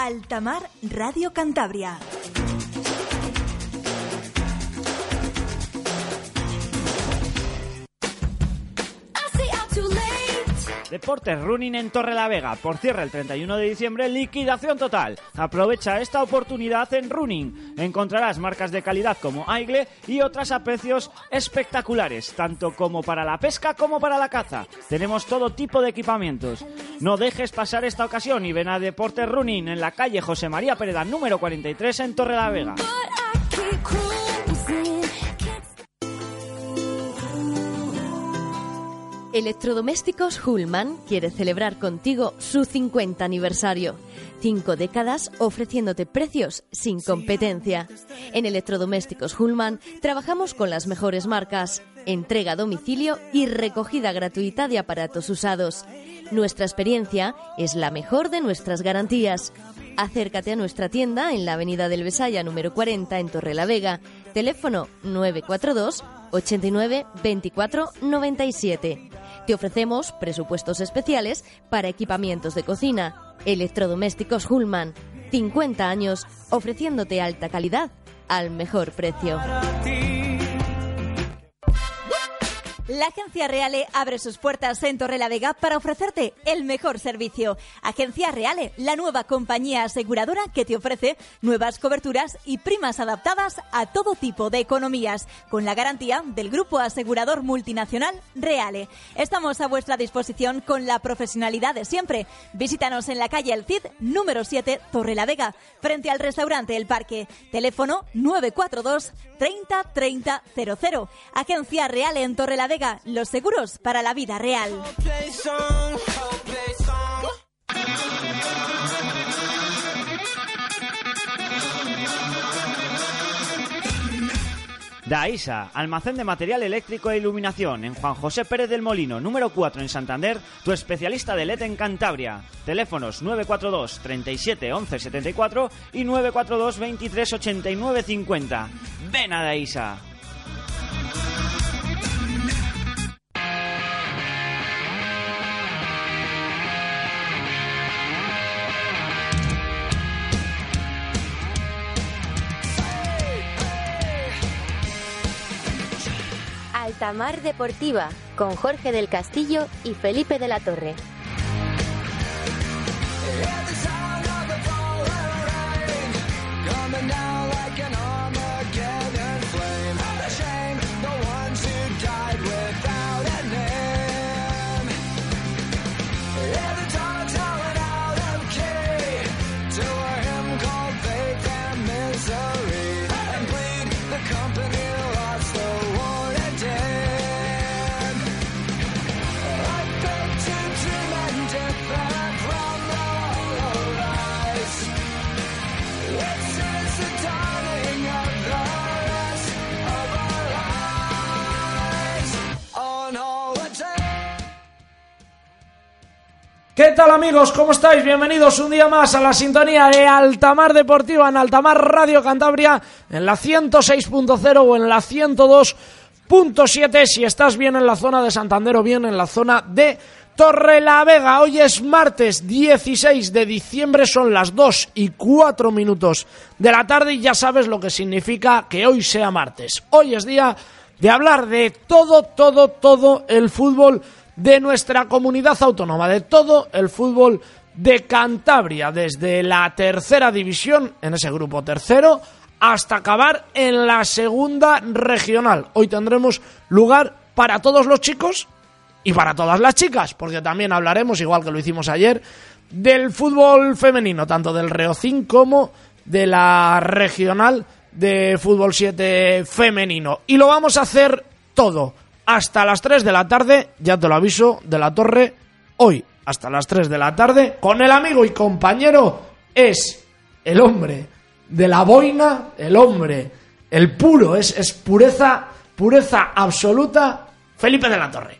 Altamar Radio Cantabria. Deportes Running en Torre la Vega. Por cierre el 31 de diciembre, liquidación total. Aprovecha esta oportunidad en Running. Encontrarás marcas de calidad como Aigle y otras a precios espectaculares, tanto como para la pesca como para la caza. Tenemos todo tipo de equipamientos. No dejes pasar esta ocasión y ven a Deportes Running en la calle José María Pereda número 43 en Torre la Vega. Electrodomésticos Hullman quiere celebrar contigo su 50 aniversario. Cinco décadas ofreciéndote precios sin competencia. En Electrodomésticos Hullman trabajamos con las mejores marcas, entrega a domicilio y recogida gratuita de aparatos usados. Nuestra experiencia es la mejor de nuestras garantías. Acércate a nuestra tienda en la Avenida del Besaya número 40 en Torrelavega. Teléfono 942 89 24 97. Te ofrecemos presupuestos especiales para equipamientos de cocina. Electrodomésticos Hullman. 50 años ofreciéndote alta calidad al mejor precio. La Agencia Reale abre sus puertas en Torrelavega para ofrecerte el mejor servicio. Agencia Reale, la nueva compañía aseguradora que te ofrece nuevas coberturas y primas adaptadas a todo tipo de economías, con la garantía del grupo asegurador multinacional Reale. Estamos a vuestra disposición con la profesionalidad de siempre. Visítanos en la calle El Cid, número 7, Torrelavega, frente al restaurante El Parque. Teléfono 942 30 30 00. Agencia Reale en Torrelavega los seguros para la vida real. Daisa, almacén de material eléctrico e iluminación en Juan José Pérez del Molino, número 4 en Santander, tu especialista de LED en Cantabria. Teléfonos 942 37 11 74 y 942 23 89 50. Ven a Daisa. Altamar Deportiva con Jorge del Castillo y Felipe de la Torre. ¿Qué tal amigos? ¿Cómo estáis? Bienvenidos un día más a la sintonía de Altamar Deportiva en Altamar Radio Cantabria en la 106.0 o en la 102.7 si estás bien en la zona de Santander o bien en la zona de Torrelavega. Hoy es martes 16 de diciembre, son las 2 y 4 minutos de la tarde y ya sabes lo que significa que hoy sea martes. Hoy es día de hablar de todo, todo, todo el fútbol de nuestra comunidad autónoma, de todo el fútbol de Cantabria, desde la tercera división, en ese grupo tercero, hasta acabar en la segunda regional. Hoy tendremos lugar para todos los chicos y para todas las chicas, porque también hablaremos, igual que lo hicimos ayer, del fútbol femenino, tanto del Reocín como de la regional de fútbol 7 femenino. Y lo vamos a hacer todo hasta las 3 de la tarde, ya te lo aviso, de la torre, hoy hasta las 3 de la tarde, con el amigo y compañero, es el hombre de la boina, el hombre, el puro, es, es pureza, pureza absoluta, Felipe de la Torre.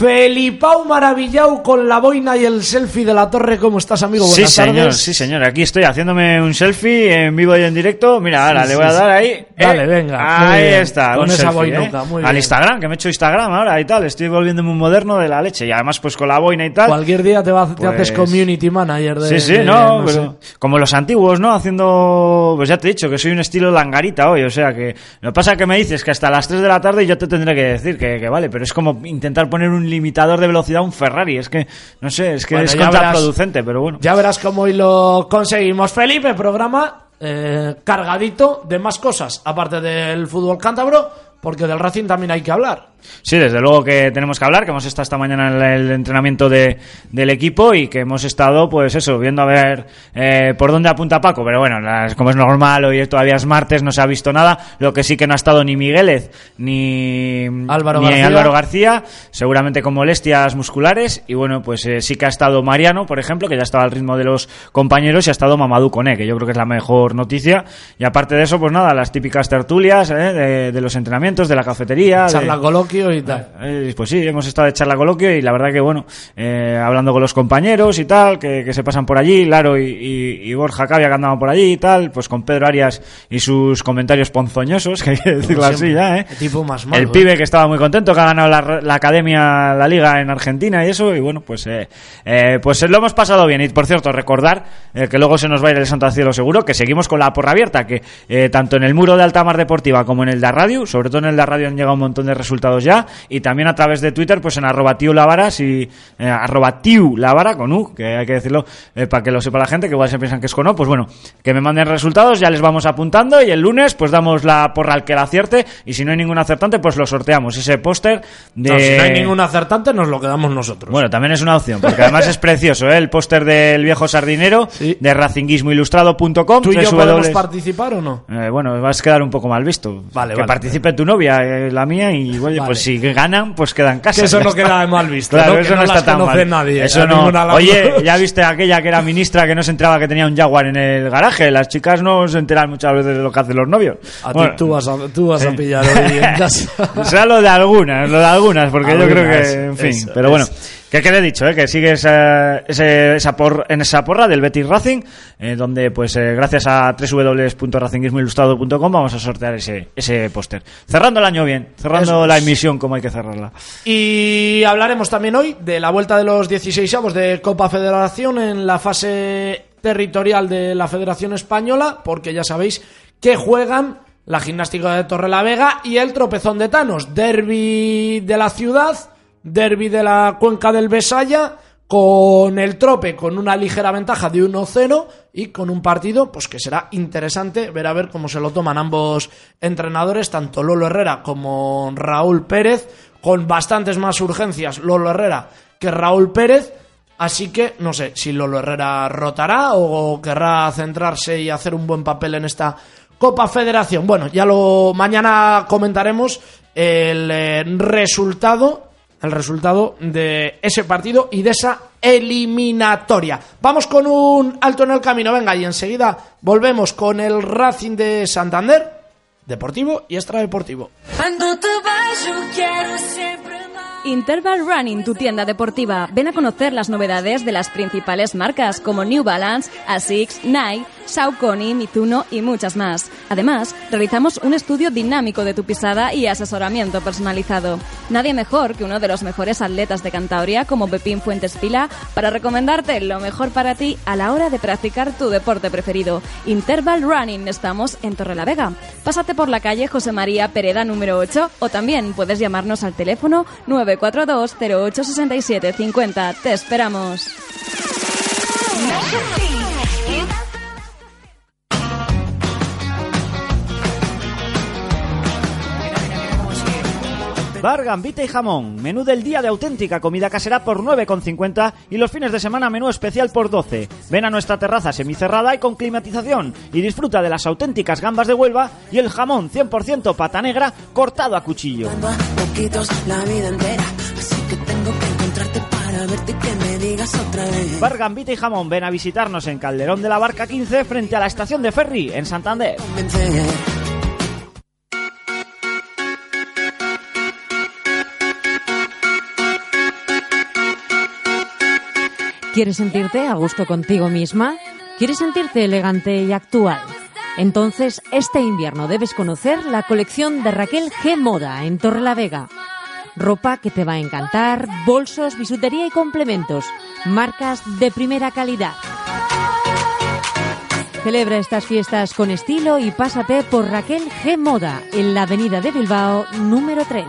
Felipao maravillado con la boina y el selfie de la torre. ¿Cómo estás, amigo? Sí, señor, tardes. sí, señor. Aquí estoy haciéndome un selfie en vivo y en directo. Mira, ahora Sí, le sí, voy a dar ahí. Dale, Eh, venga, Ahí está. Con un esa selfie, boinuca, eh. muy Al bien. Instagram, que me he hecho Instagram ahora y tal. Estoy volviéndome un moderno de la leche. Y además, pues con la boina y tal. Cualquier día te, va- te Pues- haces community manager de. Sí, sí, de- no, no pero como los antiguos, ¿no? Haciendo, pues ya te he dicho que soy un estilo langarita hoy, o sea que lo que pasa es que me dices que hasta las 3 de la tarde yo te tendré que decir que, que vale, pero es como intentar poner un limitador de velocidad a un Ferrari, es que, no sé, es que Bueno, es contraproducente, pero bueno. Ya verás cómo hoy lo conseguimos. Felipe, programa eh, cargadito de más cosas, aparte del fútbol cántabro, porque del Racing también hay que hablar. Sí, desde luego que tenemos que hablar, que hemos estado esta mañana en el, entrenamiento de, del equipo y que hemos estado, pues eso, viendo a ver eh, por dónde apunta Paco. Pero bueno, las- como es normal, hoy todavía es martes, no se ha visto nada. Lo que sí que no ha estado ni Miguelez ni Álvaro ni García. Álvaro García, seguramente con molestias musculares. Y bueno, pues eh, sí que ha estado Mariano, por ejemplo, que ya estaba al ritmo de los compañeros, y ha estado Mamadou Koné, que yo creo que es la mejor noticia. Y aparte de eso, pues nada, las típicas tertulias eh, de, de los entrenamientos, de la cafetería. de- Charla coloquio y tal. eh, pues sí, hemos estado de charla coloquio y la verdad que bueno, eh, hablando con los compañeros y tal, que, que se pasan por allí, Laro y, y- y Borja Cavia que andaban por allí y tal, pues con Pedro Arias y sus comentarios ponzoñosos, que hay que decirlo así siempre. ya, ¿eh? Qué tipo más malo, El ¿eh? pibe que estaba muy contento, que ha ganado la, la academia, la liga en Argentina y eso, y bueno, pues eh, eh, pues lo hemos pasado bien. Y por cierto, recordar eh, que luego se nos va a ir el santo al cielo seguro, que seguimos con la porra abierta, que eh, tanto en el muro de Altamar Deportiva como en el de Radio, sobre todo en de Radio han llegado un montón de resultados ya, y también a través de Twitter, pues en arroba tiu lavara, si, eh, arroba lavara, con U, que hay que decirlo eh, para que lo sepa la gente, que igual se piensan que es con O, pues bueno, que me manden resultados, ya les vamos apuntando, y el lunes pues damos la porra al que la acierte, y si no hay ningún acertante, pues lo sorteamos, ese póster de... No, si no hay ningún acertante, nos lo quedamos nosotros. Bueno, también es una opción, porque además es precioso, ¿eh? El póster del viejo sardinero Sí. de racinguismoilustrado.com. ¿Tú y yo podemos participar o no? Eh, bueno, vas a quedar un poco mal visto. Vale, que vale. participe tu novia, eh, la mía, y oye, Vale. pues si ganan, pues queda en casa. Que eso no está. queda mal visto, Claro, ¿no? Que eso no, no está tan mal. nadie, Eso no. Oye, ya viste aquella que era ministra que no se enteraba que tenía un Jaguar en el garaje. Las chicas no se enteran muchas veces de lo que hacen los novios. A Bueno, ti tú vas a, tú vas a pillar hoy en casa. Será lo de algunas, lo de algunas, porque yo creo Algunas, que, en fin, eso, pero bueno, eso. Que quede dicho, ¿eh? que sigue esa, ese- esa por, en esa porra del Betis Racing, eh, donde pues eh, gracias a www.racingismoilustrado.com vamos a sortear ese, ese póster. Cerrando el año bien, cerrando Eso la emisión como hay que cerrarla. Y hablaremos también hoy de la vuelta de los 16 avos de Copa Federación en la fase territorial de la Federación Española, porque ya sabéis que juegan la gimnástica de Torrelavega y el tropezón de Tanos, derby de la ciudad, derby de la cuenca del Besaya, con el trope con una ligera ventaja de 1-0 y con un partido pues que será interesante ver a ver cómo se lo toman ambos entrenadores, tanto Lolo Herrera como Raúl Pérez, con bastantes más urgencias Lolo Herrera que Raúl Pérez, así que no sé si Lolo Herrera rotará o querrá centrarse y hacer un buen papel en esta Copa Federación. Bueno, ya lo mañana comentaremos el eh, resultado el resultado de ese partido y de esa eliminatoria. Vamos con un alto en el camino, venga, y enseguida volvemos con el Racing de Santander, deportivo y extradeportivo. Cuando te quiero siempre. Interval Running, tu tienda deportiva. Ven a conocer las novedades de las principales marcas como New Balance, Asics, Nike, Saucony, Mizuno y muchas más. Además, realizamos un estudio dinámico de tu pisada y asesoramiento personalizado. Nadie mejor que uno de los mejores atletas de Cantabria como Pepín Fuentes Pila para recomendarte lo mejor para ti a la hora de practicar tu deporte preferido. Interval Running, estamos en Torrelavega. Pásate por la calle José María Pereda número 8 o también puedes llamarnos al teléfono 942 08 67 50. Te esperamos. Bar, gambita y jamón. Menú del día de auténtica comida casera por 9,50 y los fines de semana menú especial por 12. Ven a nuestra terraza semicerrada y con climatización y disfruta de las auténticas gambas de Huelva y el jamón 100% pata negra cortado a cuchillo. Bar, gambita y jamón. Ven a visitarnos en Calderón de la Barca 15 frente a la estación de ferry en Santander. ¿Quieres sentirte a gusto contigo misma? ¿Quieres sentirte elegante y actual? Entonces, este invierno debes conocer la colección de Raquel G Moda en Torrelavega. Ropa que te va a encantar, bolsos, bisutería y complementos, marcas de primera calidad. Celebra estas fiestas con estilo y pásate por Raquel G Moda en la Avenida de Bilbao número 3.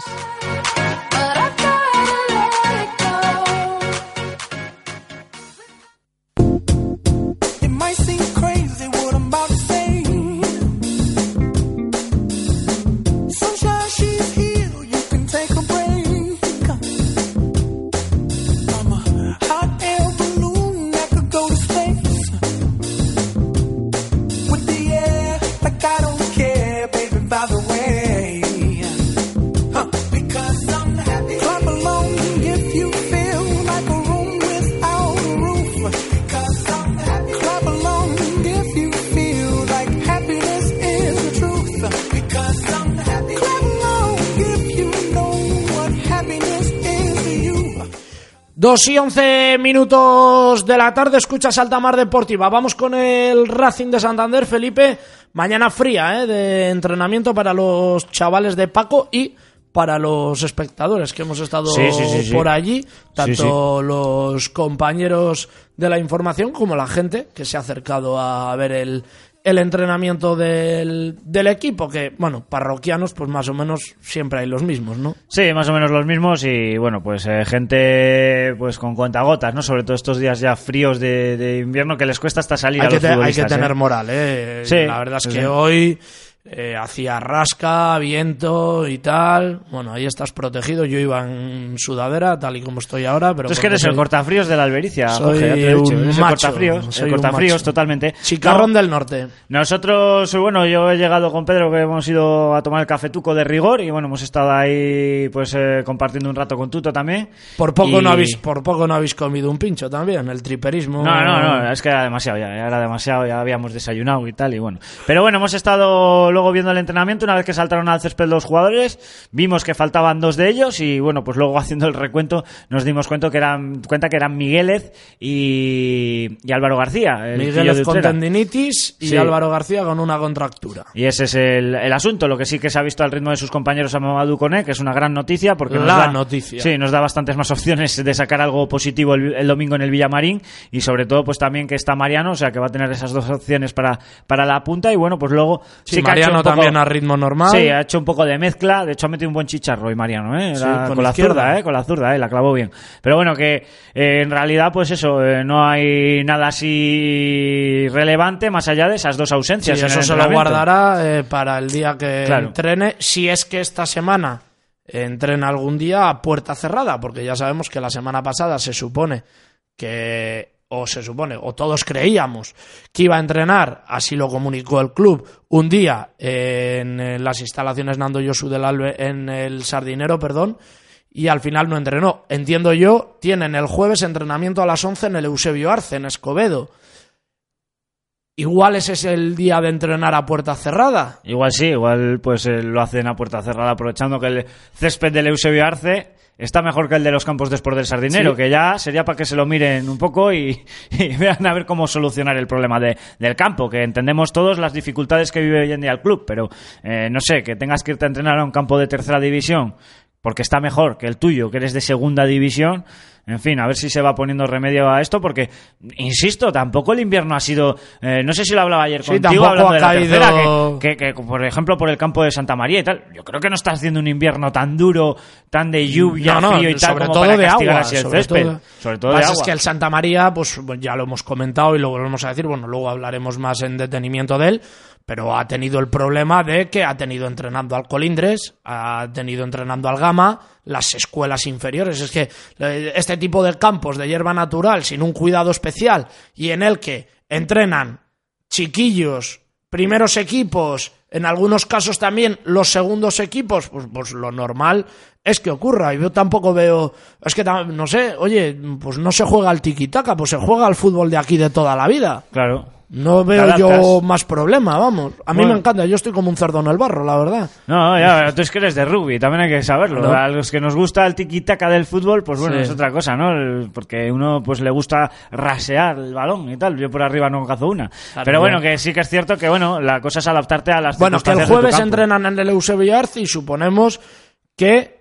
2 y 11 minutos de la tarde, escuchas Altamar Deportiva. Vamos con el Racing de Santander, Felipe. Mañana fría, ¿eh? De entrenamiento para los chavales de Paco y para los espectadores que hemos estado sí, sí, sí, por allí, tanto los compañeros de la información como la gente que se ha acercado a ver el, el entrenamiento del, del equipo. Que, bueno, parroquianos, pues más o menos siempre hay los mismos, ¿no? Sí, más o menos los mismos y bueno, pues eh, gente pues con cuentagotas, ¿no? Sobre todo estos días ya fríos de, de invierno que les cuesta hasta salir hay a que, los te- hay que futbolistas, tener ¿eh? moral, ¿eh? Sí, la verdad es que sí. hoy eh, hacía rasca, viento y tal. Bueno, ahí estás protegido. Yo iba en sudadera, tal y como estoy ahora, pero... Tú es que eres el cortafríos de la Albericia, Soy Jorge, ya te lo he dicho. un Eres el macho, cortafríos, soy el cortafríos macho. totalmente. Chicarrón No, del norte. Nosotros, bueno, yo he llegado con Pedro que hemos ido a tomar el cafetuco de rigor y bueno, hemos estado ahí pues eh, compartiendo un rato con Tuto también. Por poco, Y- no habéis, por poco no habéis comido un pincho también, el triperismo. No, no, no, es que era demasiado ya era demasiado, ya habíamos desayunado y tal, y bueno. Pero bueno, hemos estado luego viendo el entrenamiento, una vez que saltaron al césped los jugadores, vimos que faltaban dos de ellos y bueno, pues luego haciendo el recuento nos dimos cuenta que eran, cuenta que eran Migueles y, y Álvaro García. El con tendinitis y Sí. Álvaro García con una contractura. Y ese es el, el asunto. Lo que sí que se ha visto al ritmo de sus compañeros a Mamadou Koné, que es una gran noticia porque nos da, noticia. Sí, nos da bastantes más opciones de sacar algo positivo el, el domingo en el Villamarín y sobre todo pues también que está Mariano, o sea que va a tener esas dos opciones para, para la punta y bueno, pues luego Sí, sí que Mariano poco- también a ritmo normal. Sí, ha hecho un poco de mezcla. De hecho, ha metido un buen chicharro y Mariano, ¿eh? Sí, La- con con, la zurda, ¿eh? Con la zurda, ¿eh? La clavó bien. Pero bueno, que eh, en realidad, pues eso, eh, no hay nada así relevante más allá de esas dos Sí, ausencias. en eso el se lo guardará eh, para el día que Claro. entrene, si es que esta semana entrena algún día a puerta cerrada, porque ya sabemos que la semana pasada se supone que, o se supone, o todos creíamos que iba a entrenar, así lo comunicó el club, un día en, las instalaciones Nando Yosu del Albe, en el Sardinero, perdón, y al final no entrenó. Entiendo yo, tienen el jueves entrenamiento a las 11 en el Eusebio Arce, en Escobedo. Igual ese es el día de entrenar a puerta cerrada. Igual sí, igual pues eh, lo hacen a puerta cerrada aprovechando que el césped del Eusebio Arce está mejor que el de los campos de Sport del Sardinero, Sí. que ya sería para que se lo miren un poco y, y vean a ver cómo solucionar el problema de- del campo, que entendemos todos las dificultades que vive hoy en día el club, pero eh, no sé, que tengas que irte a entrenar a un campo de tercera división porque está mejor que el tuyo, que eres de segunda división. En fin, a ver si se va poniendo remedio a esto, porque, insisto, tampoco el invierno ha sido. eh, no sé si lo hablaba ayer Sí, contigo, hablando ha de la caído- tercera, que, que, que, por ejemplo, por el campo de Santa María y tal, yo creo que no está haciendo un invierno tan duro, tan de lluvia, No, no, frío y tal, sobre como todo para de castigar agua. así el sobre césped. todo, sobre todo de agua. es que el Santa María, pues ya lo hemos comentado y lo volvemos a decir, bueno, luego hablaremos más en detenimiento de él, pero ha tenido el problema de que ha tenido entrenando al Colindres, ha tenido entrenando al Gama, las escuelas inferiores. Es que eh, este tipo de campos de hierba natural sin un cuidado especial y en el que entrenan chiquillos, primeros equipos, en algunos casos también los segundos equipos, pues, pues lo normal es que ocurra. Y yo tampoco veo, es que no sé, oye, pues no se juega al tiki-taka, pues se juega al fútbol de aquí de toda la vida. Claro. No veo yo más problema, vamos. A mí Bueno. me encanta, yo estoy como un cerdo en el barro, la verdad. No, ya, tú es que eres de rugby, también hay que saberlo. No. A los que nos gusta el tiki-taka del fútbol, pues bueno, Sí. es otra cosa, ¿no? Porque uno pues le gusta rasear el balón y tal. Yo por arriba no cazo una. pero bueno, que sí que es cierto que, bueno, la cosa es adaptarte a las Bueno, que el jueves entrenan en el Eusebio Arce y suponemos que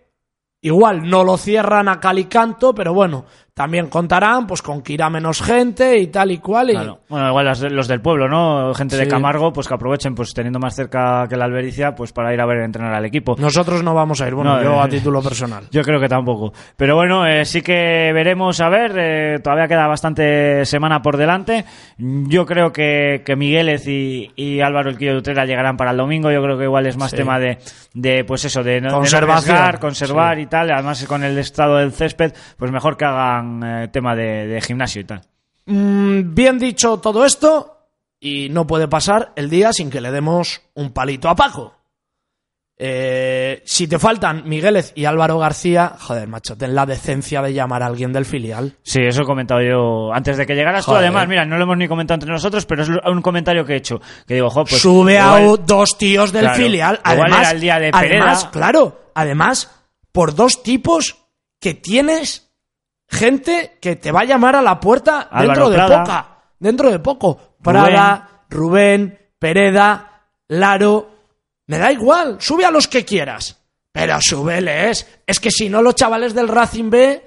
igual no lo cierran a cal y canto, pero bueno, también contarán pues con que irá menos gente y tal y cual. Y... Claro. Bueno, igual los, de- los del pueblo, ¿no? Gente de. Camargo, pues que aprovechen, pues teniendo más cerca que la Albericia, pues para ir a ver entrenar al equipo. Nosotros no vamos a ir, bueno, No, yo eh, a título personal. Yo creo que tampoco. Pero bueno, eh, sí que veremos a ver. eh, todavía queda bastante semana por delante. Yo creo que, que Migueles y, y Álvaro El Quillo de Utrera llegarán para el domingo. Yo creo que igual es más Sí. tema de, de, pues eso, de no, de no Conservación. arriesgar, conservar y tal. Además, con el estado del césped, pues mejor que hagan eh, tema de, de gimnasio y tal. Mm, bien dicho todo esto, y no puede pasar el día sin que le demos un palito a Paco. Eh, si te faltan Migueles y Álvaro García, joder, macho, ten la decencia de llamar a alguien del filial. Sí, eso he comentado yo antes de que llegaras tú. Además, mira, no lo hemos ni comentado entre nosotros, pero es un comentario que he hecho. Que digo, jo, pues. Sube a igual- dos tíos del Claro, filial. igual Además, era el día de Pereda. además, claro, además, por dos tipos que tienes gente que te va a llamar a la puerta Álvaro dentro de poca. Dentro de poco. Prada, Rubén, Pereda, Laro. Me da igual, sube a los que quieras. Pero súbeles. Es que si no, los chavales del Racing B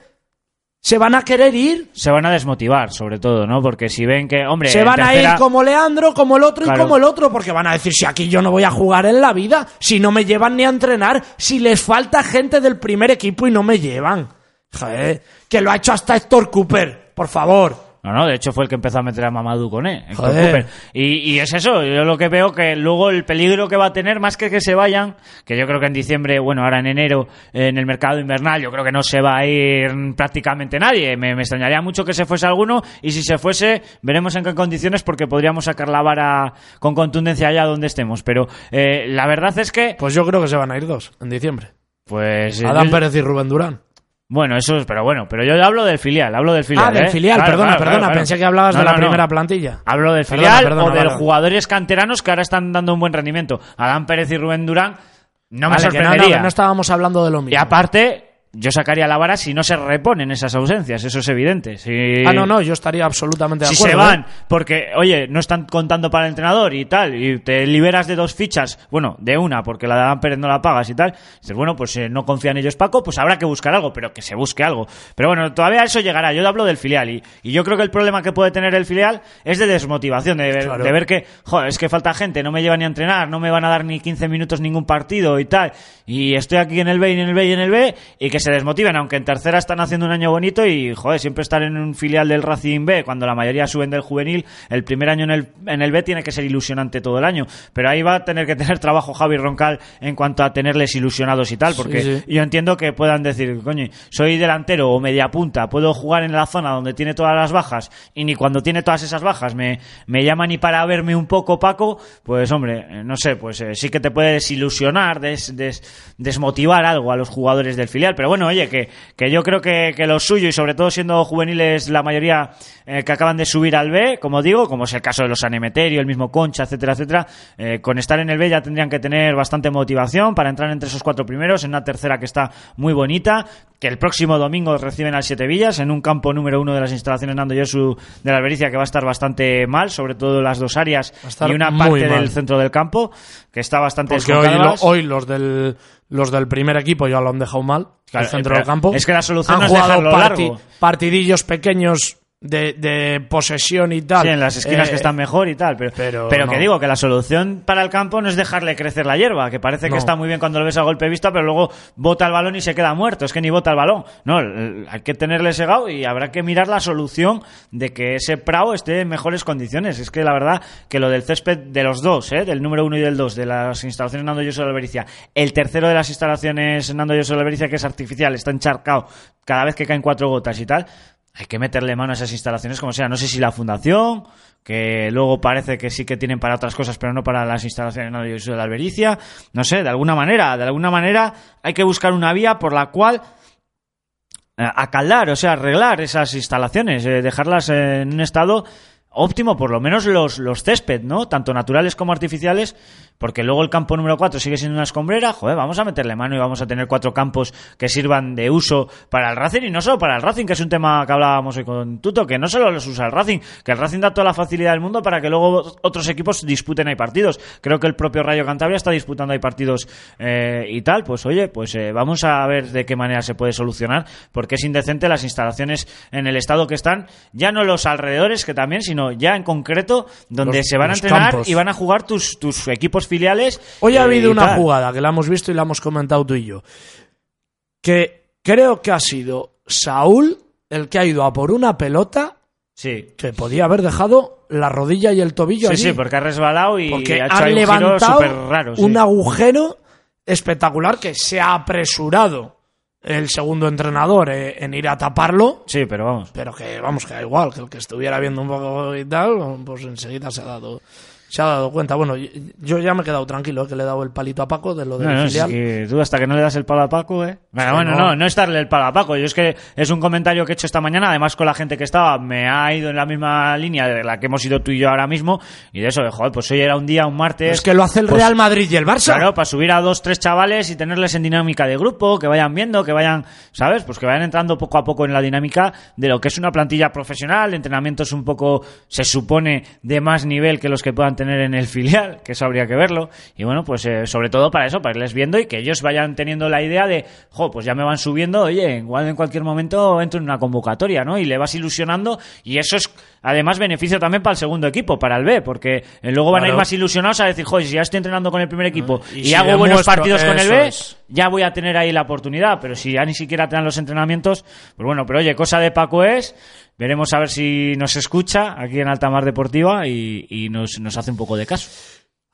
se van a querer ir. se van a desmotivar, sobre todo, ¿no? Porque si ven que, hombre, Se van a ir como Leandro, como el otro Claro. y como el otro, porque van a decir si aquí yo no voy a jugar en la vida, si no me llevan ni a entrenar, si les falta gente del primer equipo y no me llevan. Joder, que lo ha hecho hasta Héctor Cooper, por favor. No, no, de hecho fue el que empezó a meter a Mamadou con él, Héctor Joder. Cooper. Y, y es eso, yo lo que veo que luego el peligro que va a tener, más que que se vayan, que yo creo que en diciembre, bueno, ahora en enero, en el mercado invernal, yo creo que no se va a ir prácticamente nadie. Me, me extrañaría mucho que se fuese alguno, y si se fuese, veremos en qué condiciones, porque podríamos sacar la vara con contundencia allá donde estemos. Pero eh, la verdad es que, Pues yo creo que se van a ir dos en diciembre. pues. eh, Adán yo- Pérez y Rubén Durán. Bueno, eso es, pero bueno, pero yo hablo del filial, hablo del filial. ah, del ¿eh? filial, Claro, perdona, claro, perdona, claro, pensé que hablabas No, de la no, no. primera plantilla. Hablo del Perdona, filial perdona, o de jugadores canteranos que ahora están dando un buen rendimiento. Adán Pérez y Rubén Durán no me Vale, no, sorprendería. no estábamos hablando de lo mismo. y aparte, yo sacaría la vara si no se reponen esas ausencias, eso es evidente. Si, Ah, no, no, yo estaría absolutamente de si acuerdo. se van, ¿eh? porque, oye, no están contando para el entrenador y tal, y te liberas de dos fichas, bueno, de una, porque la de Adán Pérez no la pagas y tal, dices, bueno, pues eh, no confía en ellos Paco, pues habrá que buscar algo, pero que se busque algo. Pero bueno, todavía eso llegará, yo hablo del filial, y, y yo creo que el problema que puede tener el filial es de desmotivación, de Claro. de ver que, joder, es que falta gente, no me llevan ni a entrenar, no me van a dar ni 15 minutos ningún partido y tal, y estoy aquí en el B y en el B y en el B, y que se desmotiven, aunque en tercera están haciendo un año bonito y, joder, siempre estar en un filial del Racing B, cuando la mayoría suben del juvenil, el primer año en el, en el B tiene que ser ilusionante todo el año, pero ahí va a tener que tener trabajo Javi Roncal en cuanto a tenerles ilusionados y tal, porque Sí, sí. yo entiendo que puedan decir, coño, soy delantero o media punta, puedo jugar en la zona donde tiene todas las bajas y ni cuando tiene todas esas bajas me, me llama ni para verme un poco Paco, pues hombre, eh, no sé, pues eh, sí que te puede desilusionar, des- des- desmotivar algo a los jugadores del filial, pero bueno, oye, que, que yo creo que, que lo suyo y sobre todo siendo juveniles la mayoría eh, que acaban de subir al B, como digo, como es el caso de los Anemeterio, el mismo Concha, etcétera, etcétera, eh, con estar en el B ya tendrían que tener bastante motivación para entrar entre esos cuatro primeros en una tercera que está muy bonita, que el próximo domingo reciben al Siete Villas en un campo número uno de las instalaciones Nando Yosu de la Albericia que va a estar bastante mal, sobre todo las dos áreas y una parte mal. del centro del campo que está bastante Porque hoy, lo- descontroladas. hoy los del los del primer equipo ya lo han dejado mal, Claro, el centro pero del campo. es que la solución han no es jugado dejarlo largo. partidillos pequeños de, de posesión y tal. Sí, en las esquinas Eh, que están mejor y tal, pero, pero pero, no. que digo que la solución para el campo no es dejarle crecer la hierba, que parece que está muy bien cuando lo ves a golpe vista, pero luego bota el balón y se queda muerto, es que ni bota el balón. No, hay que tenerle segado y habrá que mirar la solución de que ese Prado esté en mejores condiciones. Es que la verdad que lo del césped de los dos, ¿eh? del número uno y del dos, de las instalaciones Nando Yoso de Albericia, el tercero de las instalaciones Nando Yoso de Albericia, que es artificial, está encharcado cada vez que caen cuatro gotas y tal, hay que meterle mano a esas instalaciones como sea. No sé si la fundación, que luego parece que sí que tienen para otras cosas, pero no para las instalaciones de la albericia. No sé, de alguna manera, de alguna manera hay que buscar una vía por la cual eh, acaldar, o sea, arreglar esas instalaciones, eh, dejarlas en un estado óptimo, por lo menos los, los césped, ¿no? Tanto naturales como artificiales, porque luego el campo número 4 sigue siendo una escombrera, joder, vamos a meterle mano y vamos a tener cuatro campos que sirvan de uso para el Racing y no solo para el Racing, que es un tema que hablábamos hoy con Tuto, que no solo los usa el Racing, que el Racing da toda la facilidad del mundo para que luego otros equipos disputen ahí partidos. Creo que el propio Rayo Cantabria está disputando ahí partidos eh, y tal, pues oye, pues eh, vamos a ver de qué manera se puede solucionar, porque es indecente las instalaciones en el estado que están, ya no los alrededores que también, sino ya en concreto donde Los- se van a entrenar campos. y van a jugar tus, tus equipos filiales. Hoy ha eh, habido una jugada que la hemos visto y la hemos comentado tú y yo. Que creo que ha sido Saúl el que ha ido a por una pelota Sí. que podía haber dejado la rodilla y el tobillo Sí, allí. sí, porque ha resbalado y porque ha hecho ha ahí un giro levantado súper raro. sí. un agujero espectacular que se ha apresurado el segundo entrenador eh, en ir a taparlo. Sí, pero vamos. Pero que, vamos, que da igual, que el que estuviera viendo un poco y tal, pues enseguida se ha dado, se ha dado cuenta. Bueno, yo ya me he quedado tranquilo, eh, que le he dado el palito a Paco de lo del No, no, filial. tú hasta que no le das el palo a Paco, ¿eh? Bueno, bueno, no. no. no, es darle el palo a Paco. Yo es que es un comentario que he hecho esta mañana, además con la gente que estaba, me ha ido en la misma línea de la que hemos ido tú y yo ahora mismo, y de eso, de, joder, pues hoy era un día, un martes... Es que lo hace el pues, Real Madrid y el Barça. Claro, para subir a dos, tres chavales y tenerles en dinámica de grupo, que vayan viendo, que vayan, ¿sabes? Pues que vayan entrando poco a poco en la dinámica de lo que es una plantilla profesional, entrenamientos un poco, se supone, de más nivel que los que puedan tener en el filial, que eso habría que verlo. Y bueno, pues eh, sobre todo para eso, para irles viendo y que ellos vayan teniendo la idea de, jo, pues ya me van subiendo, oye, igual en cualquier momento entro en una convocatoria, ¿no? Y le vas ilusionando y eso es, además, beneficio también para el segundo equipo, para el B, porque eh, luego van a ir más ilusionados a decir, joder, si ya estoy entrenando con el primer equipo Y y, si hago buenos partidos con el B, es. ya voy a tener ahí la oportunidad. Pero si ya ni siquiera te dan los entrenamientos, pues bueno, pero oye, cosa de Paco es. Veremos a ver si nos escucha aquí en Altamar Deportiva y, y nos, nos hace un poco de caso.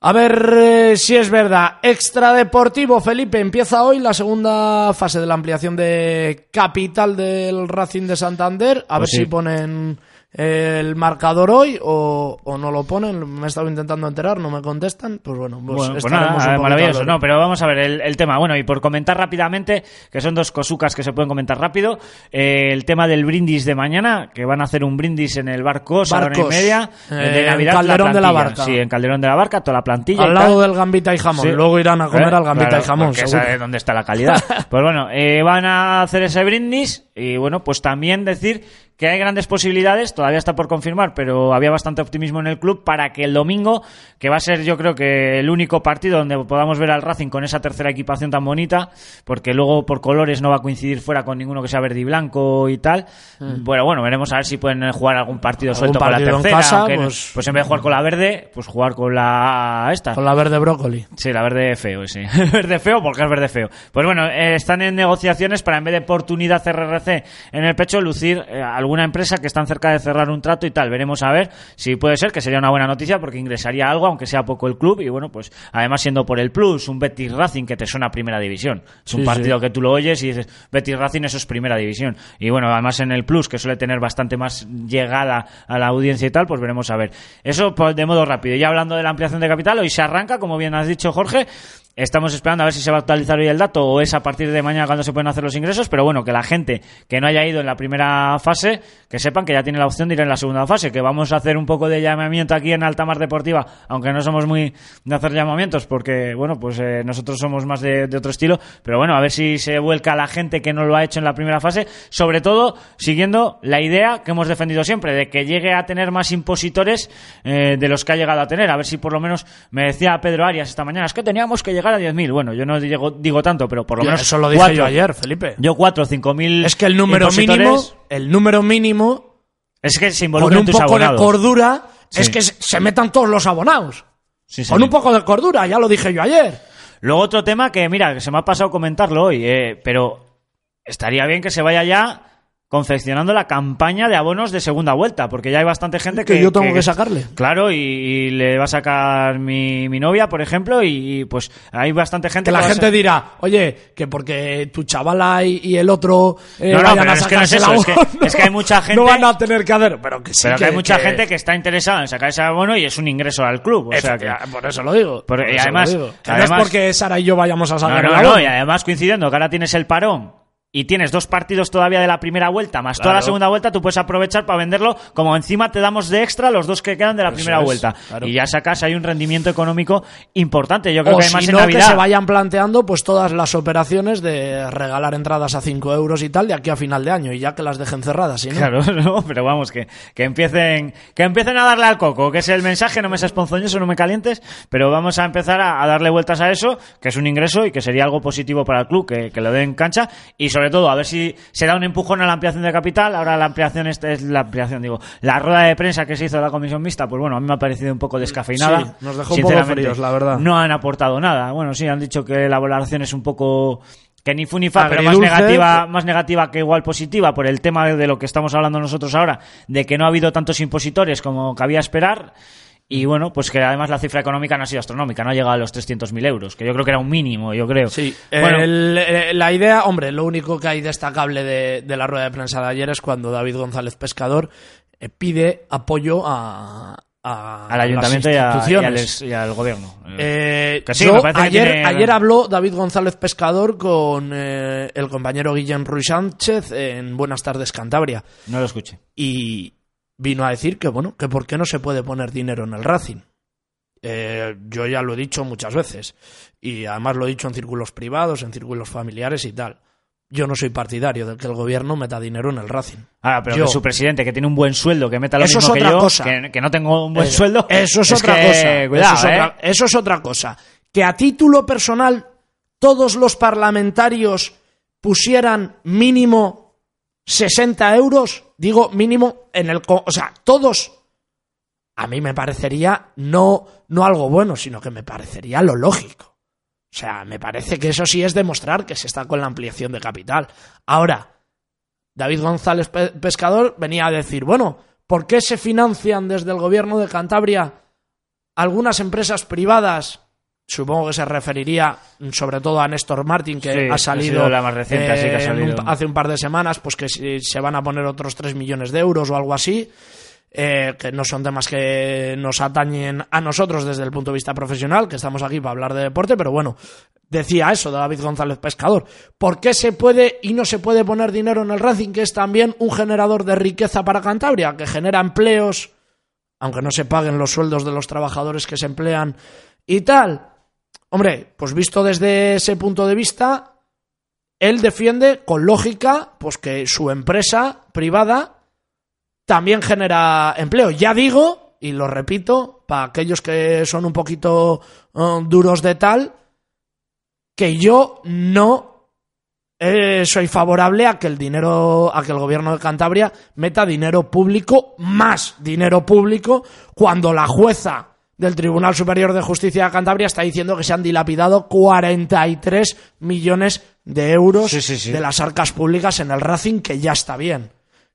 A ver eh, si es verdad. Extradeportivo, Felipe. Empieza hoy la segunda fase de la ampliación de capital del Racing de Santander. A ver Pues sí. si ponen el marcador hoy o, o no lo ponen. Me he estado intentando enterar, no me contestan. Pues bueno, pues, Bueno, pues nada, maravilloso. No, pero vamos a ver el, el tema. Bueno, y por comentar rápidamente, que son dos cosucas que se pueden comentar rápido, eh, el tema del brindis de mañana, que van a hacer un brindis en el barco a hora y media, Eh, de en Navidad, Calderón de la. Barca. Sí, en Calderón de la Barca, toda la plantilla. Al lado del gambita y jamón. Sí. Luego irán a comer ¿Eh? al gambita Claro, y jamón. sabe dónde está la calidad. pues bueno, eh, van a hacer ese brindis y bueno, pues también decir que hay grandes posibilidades, todavía está por confirmar, pero había bastante optimismo en el club para que el domingo, que va a ser yo creo que el único partido donde podamos ver al Racing con esa tercera equipación tan bonita, porque luego por colores no va a coincidir fuera con ninguno que sea verde y blanco y tal. Bueno, bueno, veremos a ver si pueden jugar algún partido Mm. Algún suelto con la partido en tercera, casa, pues- pues en vez de jugar con la verde, pues jugar con la esta. Con la verde brócoli. Sí, la verde feo, sí. verde feo porque es verde feo. Pues bueno, eh, están en negociaciones para en vez de oportunidad RRC en el pecho, lucir eh, alguna empresa que están cerca de cerrar un trato y tal. Veremos a ver si puede ser, que sería una buena noticia porque ingresaría algo, aunque sea poco el club. Y bueno, pues además siendo por el plus, un Betis Racing que te suena a primera división. Es un Sí, partido sí. que tú lo oyes y dices, Betis Racing, eso es primera división. Y bueno, además en el plus, que suele tener bastante más llegada a la audiencia y tal, pues veremos a ver. Eso pues, de modo rápido. Ya hablando de la ampliación de capital, hoy se arranca, como bien has dicho Jorge. Estamos esperando a ver si se va a actualizar hoy el dato o es a partir de mañana cuando se pueden hacer los ingresos, pero bueno, que la gente que no haya ido en la primera fase, que sepan que ya tiene la opción de ir en la segunda fase, que vamos a hacer un poco de llamamiento aquí en Altamar Deportiva, aunque no somos muy de hacer llamamientos, porque bueno, pues eh, nosotros somos más de, otro estilo, pero bueno, a ver si se vuelca la gente que no lo ha hecho en la primera fase, sobre todo siguiendo la idea que hemos defendido siempre, de que llegue a tener más impositores eh, de los que ha llegado a tener, a ver si por lo menos, me decía Pedro Arias esta mañana, es que teníamos que llegar a 10.000, bueno, yo no digo, digo tanto, pero por lo menos Eso lo dije cuatro. yo ayer, Felipe. Yo cuatro, cinco mil es que el número mínimo, el número mínimo, es que se con involucran un tus poco de cordura, Sí. es que se metan todos los abonados. Sí, Con señor. un poco de cordura, ya lo dije yo ayer. Luego otro tema que, mira, que se me ha pasado comentarlo hoy, eh, pero estaría bien que se vaya ya confeccionando la campaña de abonos de segunda vuelta, porque ya hay bastante gente que... Que yo tengo que sacarle. Claro, y, y le va a sacar mi, mi novia, por ejemplo, y, y, pues hay bastante gente Que la gente dirá, oye, que porque tu chavala y, y el otro eh, No, no, pero es que no es eso, es que- abono, es que hay mucha gente- No van a tener que hacer, pero que sí Pero que, hay mucha gente que está interesada en sacar ese abono y es un ingreso al club. O sea que... Por eso lo digo. Por- por y además- lo digo. Además- no es porque Sara y yo vayamos a sacar no, el no, y además coincidiendo que ahora tienes el parón y tienes dos partidos todavía de la primera vuelta, más toda la segunda vuelta, tú puedes aprovechar para venderlo, como encima te damos de extra los dos que quedan de la Eso primera es, vuelta. claro. Y ya sacas ahí un rendimiento económico importante. Yo creo O que además si en no, que Navidad... se vayan planteando pues todas las operaciones de regalar entradas a 5 euros y tal de aquí a final de año y ya que las dejen cerradas. ¿sí, no? Claro, no, pero vamos, que, que empiecen que empiecen a darle al coco, que es el mensaje, no me seas ponzoñoso, no me calientes, pero vamos a empezar a, a darle vueltas a eso, que es un ingreso y que sería algo positivo para el club, que, que lo den cancha, y sobre todo a ver si se da un empujón a la ampliación de capital, ahora la ampliación esta es la ampliación, digo, la rueda de prensa que se hizo de la comisión mixta, pues bueno, a mí me ha parecido un poco descafeinada. Sí, nos dejó un poco fríos, la verdad. No han aportado nada, bueno, sí, han dicho que la valoración es un poco... Que ni fu ni fa, pero más Agridulce. negativa, más negativa que igual positiva por el tema de lo que estamos hablando nosotros ahora, de que no ha habido tantos impositores como cabía esperar. Y bueno, pues que además la cifra económica no ha sido astronómica, no ha llegado a los 300.000 euros, que yo creo que era un mínimo, yo creo. Sí, Bueno, el- eh, la idea, hombre, lo único que hay destacable de, de la rueda de prensa de ayer es cuando David González Pescador eh, pide apoyo a, a al ayuntamiento y, a- y al, y al gobierno. Eh, Que sí, yo me parece que ayer, tiene- ayer habló David González Pescador con eh, el compañero Guillem Ruiz Sánchez en Buenas tardes Cantabria no lo escuché. y vino a decir que bueno que por qué no se puede poner dinero en el Racing. Eh, yo ya lo he dicho muchas veces y además lo he dicho en círculos privados, en círculos familiares y tal. Yo no soy partidario de que el gobierno meta dinero en el Racing. Ah, pero Yo- que su presidente, que tiene un buen sueldo, que meta lo Eso mismo es que otra yo, cosa. Que, que no tengo un buen Eh, sueldo. Eso es, otra que, cosa. Cuidado, eso, es ¿eh? otra, eso es otra cosa. Que a título personal todos los parlamentarios pusieran mínimo 60 euros, digo mínimo en el... O sea, todos... A mí me parecería no, no algo bueno, sino que me parecería lo lógico. O sea, me parece que eso sí es demostrar que se está con la ampliación de capital. Ahora, David González Pe- Pescador venía a decir, bueno, ¿por qué se financian desde el gobierno de Cantabria algunas empresas privadas? Supongo que se referiría mm, sobre todo a Néstor Martín, que Sí, ha ha salido, sido la más reciente, así que ha en un- salido. hace un par de semanas, pues que se van a poner otros 3 millones de euros o algo así, eh, que no son temas que nos atañen a nosotros desde el punto de vista profesional, que estamos aquí para hablar de deporte, pero bueno, decía eso David González Pescador. ¿Por qué se puede y no se puede poner dinero en el Racing, que es también un generador de riqueza para Cantabria, que genera empleos, aunque no se paguen los sueldos de los trabajadores que se emplean y tal? Hombre, pues visto desde ese punto de vista, él defiende con lógica pues que su empresa privada también genera empleo. Ya digo, y lo repito, para aquellos que son un poquito eh, duros de tal, que yo no eh, soy favorable a que el dinero, a que el gobierno de Cantabria meta dinero público, más dinero público, cuando la jueza del Tribunal Superior de Justicia de Cantabria está diciendo que se han dilapidado 43 millones de euros Sí, sí, sí. de las arcas públicas en el Racing, que ya está bien,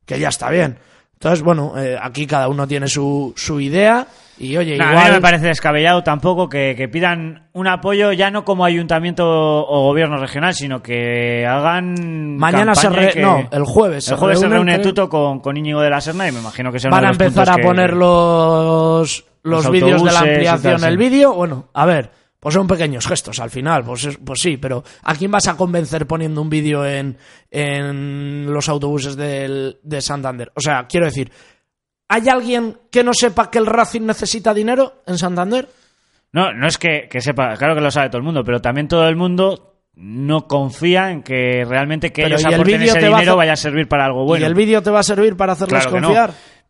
que ya está bien. Entonces, bueno, eh, aquí cada uno tiene su, su idea y oye, Nah, A mí igual... me parece descabellado tampoco que, que pidan un apoyo ya no como ayuntamiento o gobierno regional, sino que hagan. Mañana se re- que- no, el jueves El se jueves se reúne. Tuto con, con Íñigo de la Serna y me imagino que será van a empezar a que- poner los, los Los vídeos de la ampliación tal, el vídeo. Bueno, a ver, pues son pequeños gestos al final, pues, es- pues sí, pero ¿a quién vas a convencer poniendo un vídeo en, en los autobuses del, de Santander? O sea, quiero decir, ¿hay alguien que no sepa que el Racing necesita dinero en Santander? No, no es que, que sepa, claro que lo sabe todo el mundo, pero también todo el mundo no confía en que realmente que Pero ellos ¿y el aporten ese a dinero vaya a servir para algo bueno. ¿Y el vídeo te va a servir para hacerles Claro no.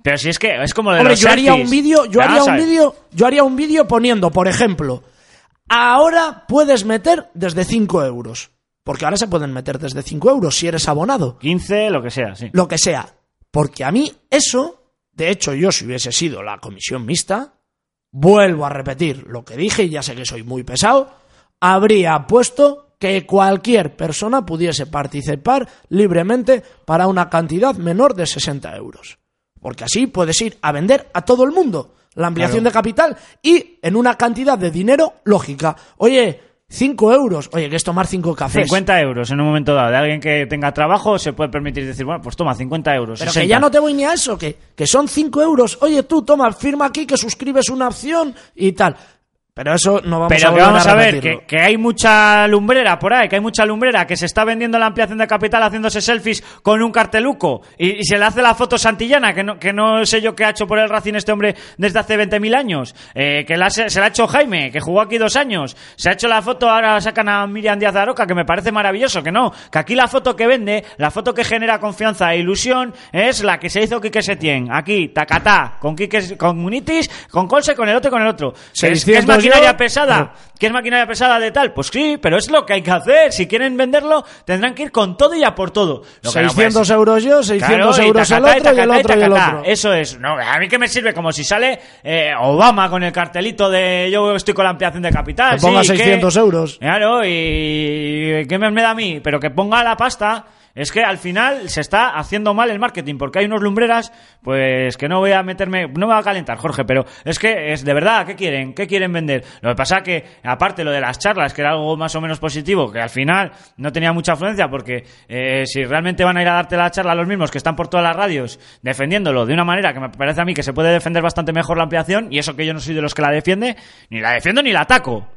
Pero si es que es como de Hombre, los yo haría un vídeo, yo haría un vídeo, yo haría un vídeo poniendo, por ejemplo, ahora puedes meter desde 5 euros. Porque ahora se pueden meter desde 5 euros si eres abonado. 15, lo que sea, sí. Lo que sea. Porque a mí eso, de hecho yo si hubiese sido la comisión mixta, vuelvo a repetir lo que dije y ya sé que soy muy pesado, habría puesto que cualquier persona pudiese participar libremente para una cantidad menor de 60 euros. Porque así puedes ir a vender a todo el mundo la ampliación Claro. de capital y en una cantidad de dinero lógica. Oye, 5 euros, oye, que es tomar 5 cafés. 50 euros en un momento dado. De alguien que tenga trabajo se puede permitir decir, bueno, pues toma 50 euros. Pero 60. que ya no te voy ni a eso, que, que son 5 euros. Oye, tú, toma, firma aquí que suscribes una opción y tal. Pero eso no vamos Pero a volver vamos a, ver, que, que hay mucha lumbrera por ahí, que hay mucha lumbrera, que se está vendiendo la ampliación de capital haciéndose selfies con un carteluco y, y se le hace la foto Santillana, que no, que no sé yo qué ha hecho por el Racing este hombre desde hace 20.000 años, eh, que la, se, se la ha hecho Jaime, que jugó aquí dos años, se ha hecho la foto, ahora sacan a Miriam Díaz de Aroca, que me parece maravilloso, que no, que aquí la foto que vende, la foto que genera confianza e ilusión es la que se hizo Quique Setién, aquí, tacatá, con Quique, con Munitis, con Colse, con el otro y con el otro. Que es, que es 600 maquinaria pesada. ¿Qué es maquinaria pesada de tal? Pues sí, pero es lo que hay que hacer. Si quieren venderlo, tendrán que ir con todo y a por todo. Lo que no 600 puede- euros yo, 600 Claro, y euros el tacatá, y otro y el tacatá, otro y el tacatá. otro. Eso es. No, a mí que me sirve como si sale eh, Obama con el cartelito de yo estoy con la ampliación de capital. Que ponga sí, ¿qué? 600 euros. Claro, y ¿qué me me da a mí? Pero que ponga la pasta. Es que al final se está haciendo mal el marketing porque hay unos lumbreras, pues que no voy a meterme, no me va a calentar, Jorge, pero es que es de verdad, ¿qué quieren? ¿Qué quieren vender? Lo que pasa que, aparte lo de las charlas, que era algo más o menos positivo, que al final no tenía mucha afluencia porque eh, si realmente van a ir a darte la charla los mismos que están por todas las radios defendiéndolo de una manera que me parece a mí que se puede defender bastante mejor la ampliación, y eso que yo no soy de los que la defiende, ni la defiendo ni la ataco.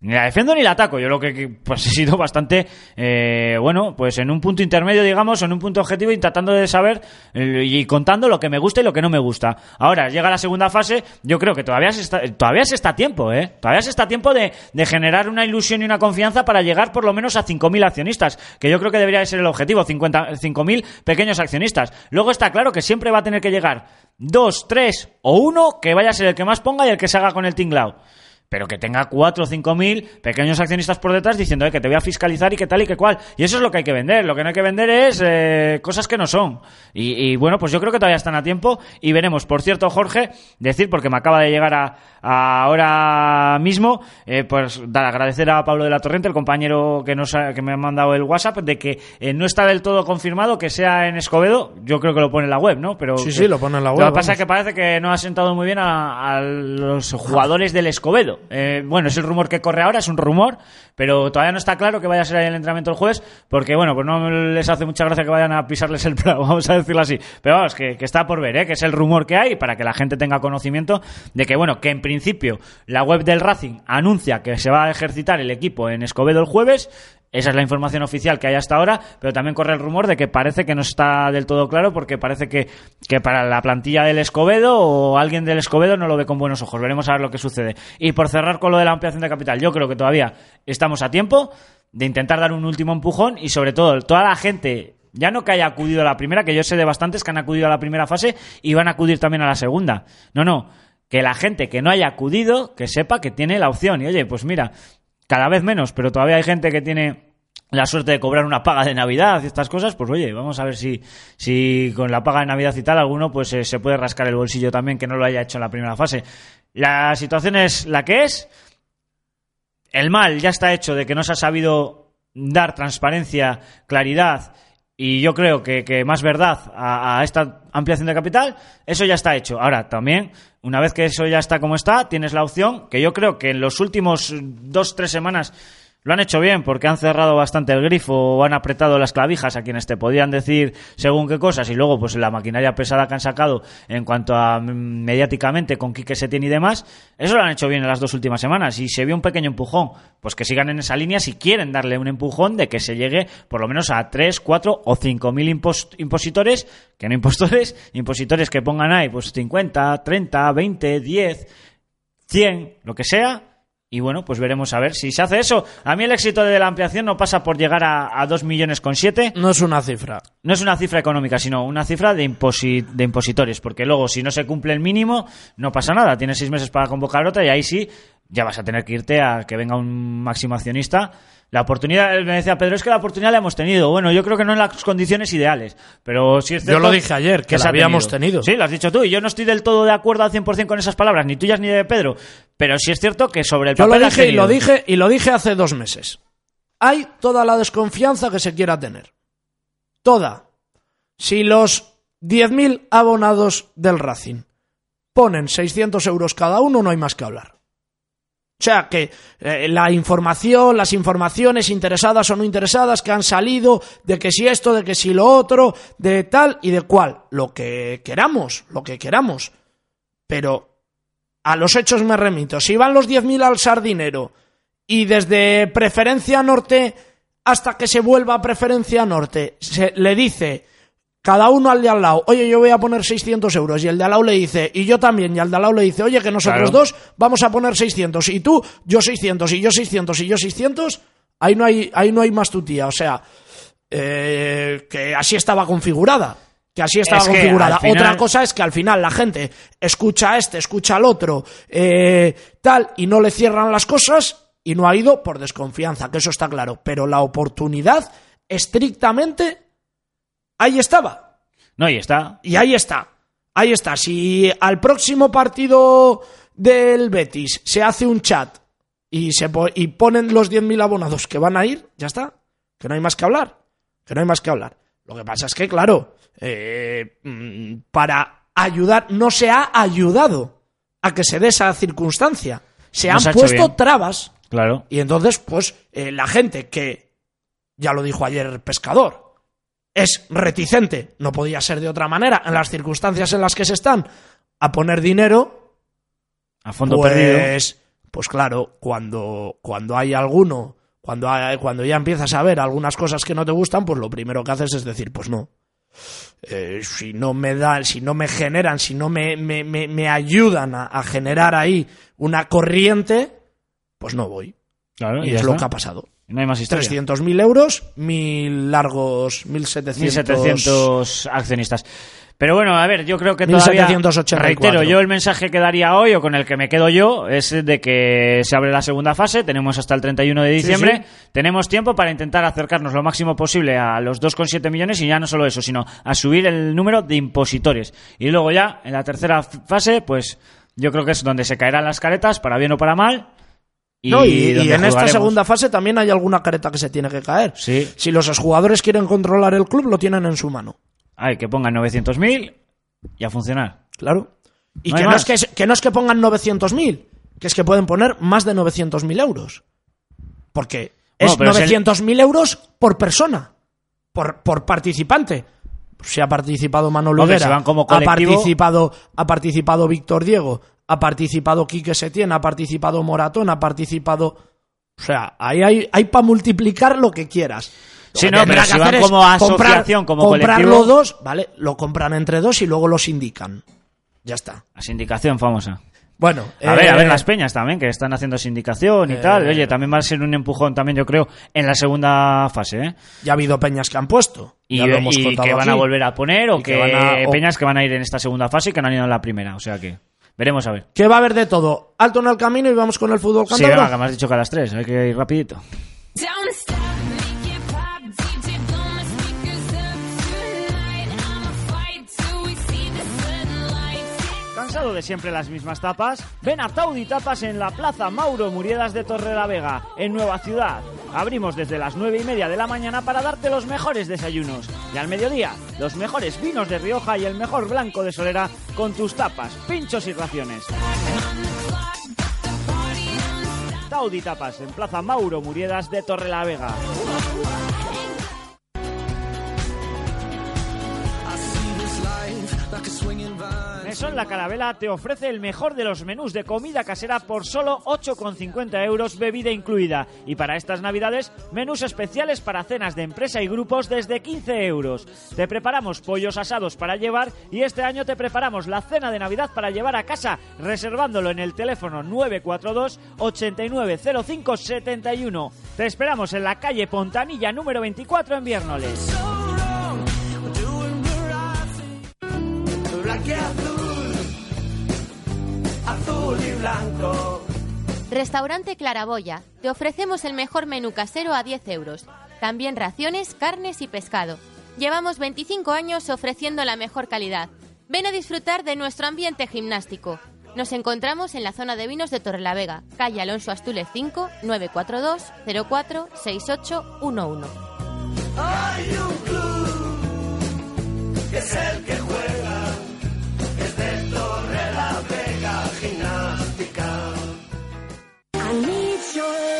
Ni la defiendo ni la ataco. Yo lo que pues he sido bastante, eh, bueno, pues en un punto intermedio, digamos, en un punto objetivo, y tratando de saber eh, y contando lo que me gusta y lo que no me gusta. Ahora, llega la segunda fase, yo creo que todavía se está, todavía se está a tiempo, ¿eh? Todavía se está a tiempo de, de generar una ilusión y una confianza para llegar por lo menos a 5.000 accionistas, que yo creo que debería de ser el objetivo, 50 5.000 pequeños accionistas. Luego está claro que siempre va a tener que llegar dos, tres o uno que vaya a ser el que más ponga y el que se haga con el tinglao pero que tenga cuatro o cinco mil pequeños accionistas por detrás diciendo "Eh, que te voy a fiscalizar y que tal y que cual. Y eso es lo que hay que vender. Lo que no hay que vender es eh, cosas que no son. Y, y, bueno, pues yo creo que todavía están a tiempo y veremos. Por cierto, Jorge, decir, porque me acaba de llegar a, a ahora mismo, eh, pues dar agradecer a Pablo de la Torrente, el compañero que, nos ha- que me ha mandado el WhatsApp, de que eh, no está del todo confirmado que sea en Escobedo. Yo creo que lo pone en la web, ¿no? Pero Sí, que- sí, lo pone en la web, Lo que pasa es que parece que no ha sentado muy bien a, a los jugadores del Escobedo. Eh, bueno, es el rumor que corre ahora, es un rumor, pero todavía no está claro que vaya a ser ahí el entrenamiento el jueves, porque bueno, pues no les hace mucha gracia que vayan a pisarles el prado, vamos a decirlo así. Pero vamos, que, que está por ver, ¿eh? que es el rumor que hay para que la gente tenga conocimiento de que, bueno, que en principio la web del Racing anuncia que se va a ejercitar el equipo en Escobedo el jueves. Esa es la información oficial que hay hasta ahora, pero también corre el rumor de que parece que no está del todo claro porque parece que, que para la plantilla del Escobedo o alguien del Escobedo no lo ve con buenos ojos. Veremos a ver lo que sucede. Y por cerrar con lo de la ampliación de capital, yo creo que todavía estamos a tiempo de intentar dar un último empujón y sobre todo toda la gente ya no que haya acudido a la primera, que yo sé de bastantes que han acudido a la primera fase y van a acudir también a la segunda. No, no, que la gente que no haya acudido, que sepa que tiene la opción. Y oye, pues mira, cada vez menos, pero todavía hay gente que tiene la suerte de cobrar una paga de Navidad y estas cosas, pues oye, vamos a ver si, si con la paga de Navidad y tal alguno pues eh, se puede rascar el bolsillo también que no lo haya hecho en la primera fase. La situación es la que es. El mal ya está hecho de que no se ha sabido dar transparencia, claridad y yo creo que, más verdad a, a esta ampliación de capital, eso ya está hecho. Ahora, también, una vez que eso ya está como está, tienes la opción, que yo creo que en los últimos dos, tres semanas lo han hecho bien porque han cerrado bastante el grifo o han apretado las clavijas a quienes te podían decir según qué cosas y luego pues la maquinaria pesada que han sacado en cuanto a mm, mediáticamente con Quique Setién y demás, eso lo han hecho bien en las dos últimas semanas y se vio un pequeño empujón. Pues que sigan en esa línea si quieren darle un empujón de que se llegue por lo menos a 3, 4 o 5 mil impos- impositores, que no impostores, impositores que pongan ahí pues 50, 30, 20, 10, 100, lo que sea, y bueno, pues veremos a ver si se hace eso. A mí el éxito de la ampliación no pasa por llegar a, a 2 millones con 7. No es una cifra. No es una cifra económica, sino una cifra de, imposi- de impositores. Porque luego, si no se cumple el mínimo, no pasa nada. Tienes seis meses para convocar otra y ahí sí, ya vas a tener que irte a que venga un máximo accionista. La oportunidad, me decía Pedro, es que la oportunidad la hemos tenido. Bueno, yo creo que no en las condiciones ideales. Pero sí es Yo cierto lo dije ayer, que se la ha habíamos tenido. Sí, lo has dicho tú. Y yo no estoy del todo de acuerdo al 100% con esas palabras, ni tuyas ni de Pedro. Pero sí es cierto que sobre el Yo lo papel dije y lo dije y lo dije hace dos meses. Hay toda la desconfianza que se quiera tener. Toda. Si los 10.000 abonados del Racing ponen 600 euros cada uno, no hay más que hablar. O sea que eh, la información, las informaciones interesadas o no interesadas que han salido, de que si esto, de que si lo otro, de tal y de cual, lo que queramos, lo que queramos. Pero a los hechos me remito. Si van los 10.000 al Sardinero y desde preferencia norte hasta que se vuelva a preferencia norte se le dice cada uno al de al lado, oye, yo voy a poner 600 euros. Y el de al lado le dice, y yo también. Y al de al lado le dice, oye, que nosotros Claro. dos vamos a poner 600. Y tú, yo 600, y yo 600, y yo 600. Ahí no hay, ahí no hay más tutía. O sea, eh, que así estaba configurada. Que así estaba Es que configurada. final- Otra cosa es que al final la gente escucha a este, escucha al otro, eh, tal, y no le cierran las cosas, y no ha ido por desconfianza, que eso está claro. Pero la oportunidad, estrictamente, ahí estaba. No, y está. Y ahí está. Ahí está. Si al próximo partido del Betis se hace un chat y, se po- y ponen los 10.000 abonados que van a ir, ya está. Que no hay más que hablar. Que no hay más que hablar. Lo que pasa es que, claro, eh, mm, para ayudar, no se ha ayudado a que se dé esa circunstancia. Se han ha puesto trabas Claro. y entonces, pues, eh, la gente que, ya lo dijo ayer Pescador, es reticente, no podía ser de otra manera, en las circunstancias en las que se están, a poner dinero, A fondo perdido. pues, pues claro, cuando, cuando hay alguno, cuando, hay- cuando ya empiezas a ver algunas cosas que no te gustan, pues lo primero que haces es decir, pues no. Eh, si no me dan, si no me generan, si no me, me, me- me ayudan a, a generar ahí una corriente, pues no voy. Claro, Y es lo que ha pasado. No hay más historia. 300.000 euros, mil largos, 1.700. 1.700 accionistas. Pero bueno, a ver, yo creo que todavía... 1784. Reitero, yo el mensaje que daría hoy, o con el que me quedo yo, es de que se abre la segunda fase, tenemos hasta el 31 de diciembre, tenemos tiempo para intentar acercarnos lo máximo posible a los 2,7 millones y ya no solo eso, sino a subir el número de impositores. Y luego ya, en la tercera fase, pues yo creo que es donde se caerán las caretas, para bien o para mal. Y, No, y, en esta segunda fase también hay alguna careta que se tiene que caer. Sí. Si los jugadores quieren controlar el club, lo tienen en su mano. Ay, que pongan 900.000 y a funcionar. Claro. Y No que, no es que, que no es que pongan 900.000, que es que pueden poner más de 900.000 euros. Porque es el- 900.000 euros por persona, por, por participante. Si ha participado Manolo Higuera, si ha participado, ha participado Víctor Diego, ha participado Quique Setién, ha participado Moratón, ha participado... O sea, ahí hay, hay para multiplicar lo que quieras. Lo Sí, que no, pero si van como asociación, como comprarlo colectivo- dos, ¿vale? Lo compran entre dos y luego los indican. Ya está. La sindicación famosa. Bueno, A ver, a eh, ver las peñas también, que están haciendo sindicación y tal. Oye, también va a ser un empujón también, yo creo, en la segunda fase, ¿eh? Ya ha habido peñas que han puesto. Y, ya lo hemos y contado que van a volver a poner o que van a- o- peñas que van a ir en esta segunda fase y que no han ido en la primera. O sea que veremos a ver. Que va a haber de todo. Alto en el camino y vamos con el fútbol Sí, cántabro. venga, que me has dicho que a las tres, hay que ir rapidito. ¿Cansado de siempre las mismas tapas? Ven a Taudi Tapas en la Plaza Mauro Muriedas de Torre la Vega, en Nueva Ciudad. Abrimos desde las nueve y media de la mañana para darte los mejores desayunos. Y al mediodía, los mejores vinos de Rioja y el mejor blanco de Solera con tus tapas, pinchos y raciones. Taudi Tapas en Plaza Mauro Muriedas de Torre Mesón La Carabela te ofrece el mejor de los menús de comida casera por solo 8,50 euros, bebida incluida. Y para estas navidades, menús especiales para cenas de empresa y grupos desde 15 euros. Te preparamos pollos asados para llevar y este año te preparamos la cena de Navidad para llevar a casa, reservándolo en el teléfono 942 890571. Te esperamos en la calle Pontanilla número 24 en Viernoles. Restaurante Claraboya. Te ofrecemos el mejor menú casero a 10 euros. También raciones, carnes y pescado. Llevamos 25 años ofreciendo la mejor calidad. Ven a disfrutar de nuestro ambiente gimnástico. Nos encontramos en la zona de vinos de Torrelavega, calle Alonso Astules 5, 942 04 6811. I need your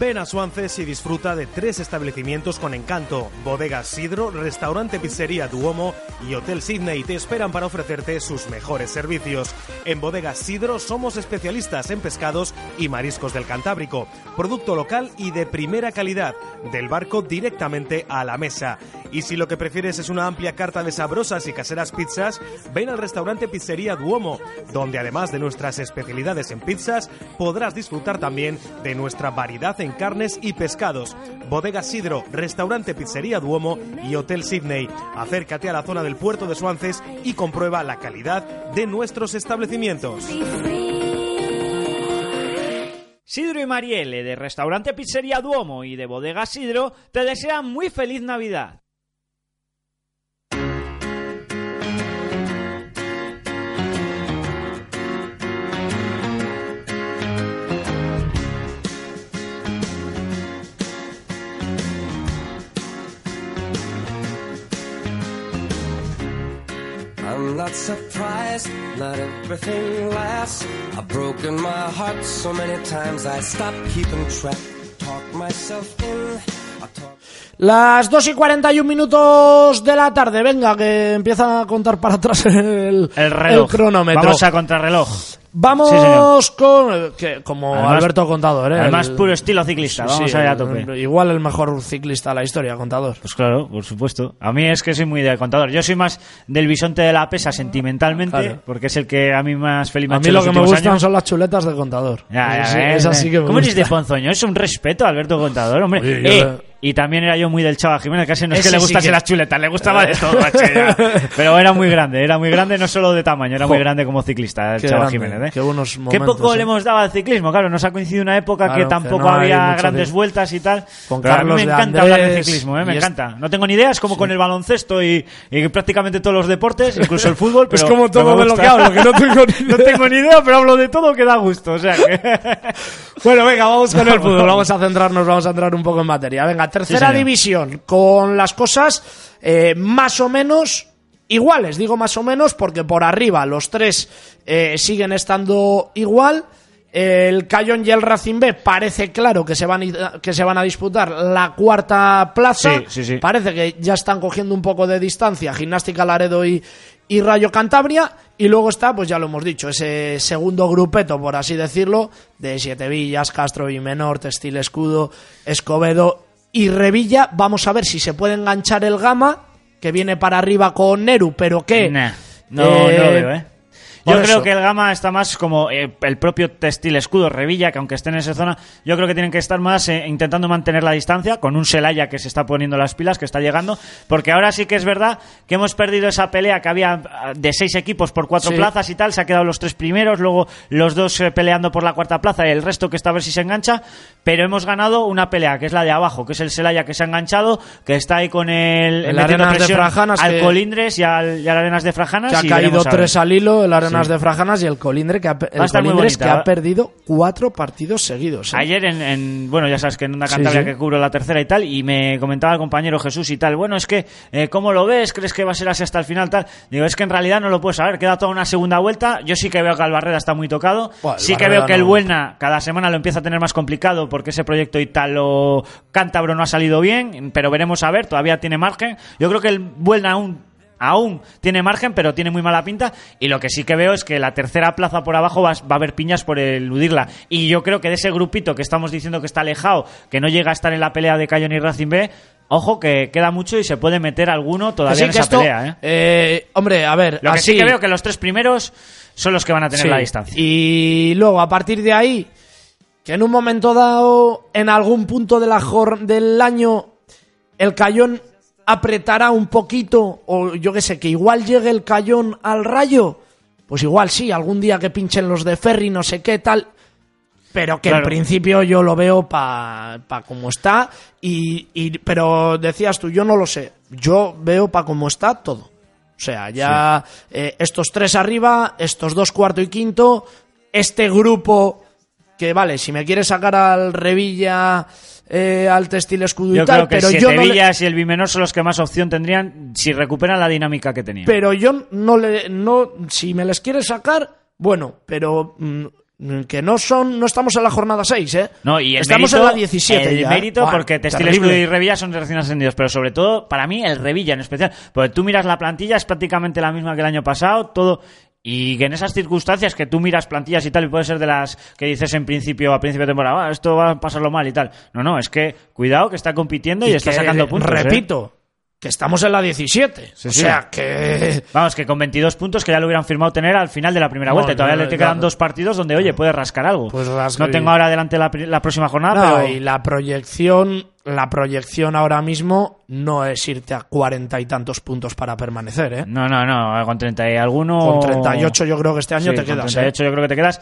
Ven a Suances y disfruta de tres establecimientos con encanto: Bodega Sidro, Restaurante Pizzería Duomo y Hotel Sydney te esperan para ofrecerte sus mejores servicios. En Bodega Sidro somos especialistas en pescados y mariscos del Cantábrico, producto local y de primera calidad, del barco directamente a la mesa. Y si lo que prefieres es una amplia carta de sabrosas y caseras pizzas, ven al restaurante Pizzería Duomo, donde además de nuestras especialidades en pizzas, podrás disfrutar también de nuestra variedad en carnes y pescados. Bodega Sidro, Restaurante Pizzería Duomo y Hotel Sydney. Acércate a la zona del puerto de Suances y comprueba la calidad de nuestros establecimientos. Sidro y Marielle de Restaurante Pizzería Duomo y de Bodega Sidro te desean muy feliz Navidad. I'm not surprised, not everything lasts. I've broken my heart so many times I stopped keeping track. Talk myself in, talk. Las 2 y 41 minutos de la tarde, venga, que empieza a contar para atrás el, El reloj. el cronómetro. Vamos a contrarreloj. Vamos Sí, con. eh, que, como Además- Alberto Contador, ¿eh? Además, El- puro estilo ciclista. Sí, Vamos sí, a ir a el- tope. Igual el mejor ciclista de la historia, Contador. Pues claro, por supuesto. A mí es que soy muy de contador. Yo soy más del bisonte de la pesa sentimentalmente, Claro. porque es el que a mí más feliz me ha A mí lo que me gustan años. son las chuletas de Contador. Ya, ya Esa sí- ves, esa eh. que me ¿Cómo eres de ponzoño? Es un respeto, Alberto Contador, hombre. Oye, Eh, Y también era yo muy del Chava Jiménez, casi no es que Ese le sí gustase que- las chuletas, le gustaba de todo. Pero era muy grande, era muy grande no solo de tamaño, era Jo. muy grande como ciclista, el Qué Chava grande, Jiménez. ¿eh? qué buenos Qué momentos, poco eh. le hemos dado al ciclismo, claro, nos ha coincidido una época Claro, que que tampoco no hay había grandes de- vueltas y tal. Con Pero a mí Carlos me de encanta hablar de Andrés ciclismo, ¿eh? me es- encanta. No tengo ni ideas, como con el baloncesto y, y prácticamente todos los deportes, incluso el fútbol. Es pero- como todo de lo que hablo, que no tengo ni No idea. tengo ni idea, pero hablo de todo que da gusto, o sea que... Bueno, venga, vamos con el fútbol. Vamos a centrarnos, vamos a entrar un poco en materia. Venga, tercera división, con las cosas eh, más o menos iguales. Digo más o menos porque por arriba los tres eh, siguen estando igual. El Cayón y el Racing B parece claro que se van, a- que se van a disputar la cuarta plaza. Sí, sí, sí. Parece que ya están cogiendo un poco de distancia Gimnástica Laredo y, y Rayo Cantabria. Y luego está, pues ya lo hemos dicho, ese segundo grupeto, por así decirlo, de Siete Villas, Castro y Menor, Textil Escudo, Escobedo y Revilla. Vamos a ver si se puede enganchar el Gama, que viene para arriba con Neru, pero que... Nah, no, no lo veo, ¿eh? Yo creo que el Gama está más como eh, el propio Textil Escudo Revilla, que aunque estén en esa zona, yo creo que tienen que estar más eh, intentando mantener la distancia con un Celaya que se está poniendo las pilas, que está llegando, porque ahora sí que es verdad que hemos perdido esa pelea que había ah, de seis equipos por cuatro Sí. plazas y tal, se ha quedado los tres primeros, luego los dos eh, peleando por la cuarta plaza y el resto que está a ver si se engancha, pero hemos ganado una pelea que es la de abajo, que es el Celaya que se ha enganchado, que está ahí con el, El Arenas de Frajanas al que- Colindres y al, y al Arenas de Frajanas que ha y caído tres al hilo, el Arenas Sí. de Frajanas y el Colindre que ha, el Colindres que ha perdido cuatro partidos seguidos. ¿eh? Ayer en, en- bueno, ya sabes que en una Cantabria sí. que cubro la tercera y tal, y me comentaba el compañero Jesús y tal, bueno, es que, eh, ¿cómo lo ves? ¿Crees que va a ser así hasta el final? Tal. Digo, es que en realidad no lo puedes saber, queda toda una segunda vuelta, yo sí que veo que Albarreda está muy tocado, sí que veo que el no. Buelna cada semana lo empieza a tener más complicado porque ese proyecto italo cántabro no ha salido bien, pero veremos a ver, todavía tiene margen. Yo creo que el Buelna aún aún tiene margen, pero tiene muy mala pinta. Y lo que sí que veo es que la tercera plaza por abajo va, va a haber piñas por eludirla. Y yo creo que de ese grupito que estamos diciendo que está alejado, que no llega a estar en la pelea de Cayón y Racing B, ojo que queda mucho y se puede meter alguno todavía en esa esto, pelea. ¿eh? eh, hombre, a ver, Lo que así, sí que veo que los tres primeros son los que van a tener Sí. la distancia. Y luego, a partir de ahí, que en un momento dado, en algún punto de la del año, el Cayón apretará un poquito, o yo qué sé, que igual llegue el Cayón al rayo, pues igual sí, algún día que pinchen los de Ferry, no sé qué tal. Pero que en principio yo lo veo pa, pa como está. Y, y- pero decías tú, yo no lo sé. Yo veo pa como está todo. O sea, ya eh, estos tres arriba, estos dos cuarto y quinto, este grupo que vale, si me quieres sacar al Revilla, eh, al Textil Escudo Yo y tal, creo que pero Siete yo no le- Villas y el Bimenor son los que más opción tendrían si recuperan la dinámica que tenían. pero yo no le no si me les quieres sacar, bueno, pero mm, Que no son, no estamos en la jornada 6, ¿eh? No, y el estamos mérito, en la 17 El ya, mérito porque Textiles terrible. y Revilla son recién ascendidos, pero sobre todo, para mí, el Revilla en especial. Porque tú miras la plantilla, es prácticamente la misma que el año pasado, todo. Y que en esas circunstancias que tú miras plantillas y tal, y puede ser de las que dices en principio, a principio de temporada, "Ah, esto va a pasarlo mal y tal. No, no, es que cuidado que está compitiendo y, está que, sacando puntos. ¿eh? Repito, que estamos en la 17. Sí, o sí. sea, que... Vamos, que con 22 puntos que ya lo hubieran firmado tener al final de la primera No, vuelta. Y todavía no, le quedan claro. dos partidos donde, oye, puede rascar algo. Pues rasca no tengo ahora adelante la, próxima jornada, No, pero... y la proyección, la proyección ahora mismo no es irte a cuarenta y tantos puntos para permanecer, ¿eh? No, no, no, con 30 y alguno... Con 38 yo creo que este año Sí, te con quedas, 38 yo creo que te quedas.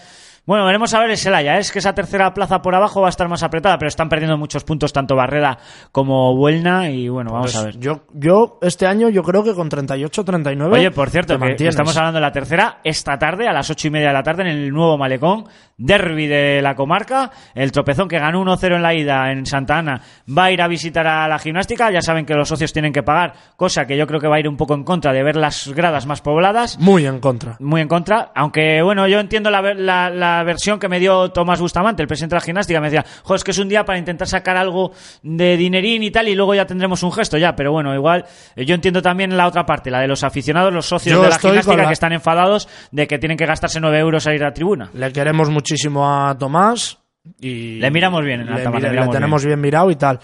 Bueno, veremos a ver el Celaya. Es que esa tercera plaza por abajo va a estar más apretada, pero están perdiendo muchos puntos tanto Barreda como Buelna y bueno, vamos Pues a ver. Yo, yo este año yo creo que con 38, 39 Oye, por cierto, que estamos hablando de la tercera esta tarde, a las ocho y media de la tarde, en el nuevo Malecón, derby de la comarca. El tropezón que ganó 1-0 en la ida en Santa Ana va a ir a visitar a la gimnástica. Ya saben que los socios tienen que pagar, cosa que yo creo que va a ir un poco en contra de ver las gradas más pobladas. Muy en contra. Muy en contra, aunque bueno, yo entiendo la, ver- la, la versión que me dio Tomás Bustamante, el presidente de la gimnástica, me decía, jo, es que es un día para intentar sacar algo de dinerín y tal, y luego ya tendremos un gesto ya, pero bueno, igual, eh, yo entiendo también la otra parte, la de los aficionados, los socios Yo de la gimnástica la- que están enfadados de que tienen que gastarse 9 euros a ir a tribuna. Le queremos muchísimo a Tomás y... Le miramos bien, a le, Tomás, le mira- le miramos tenemos bien. mirado y tal.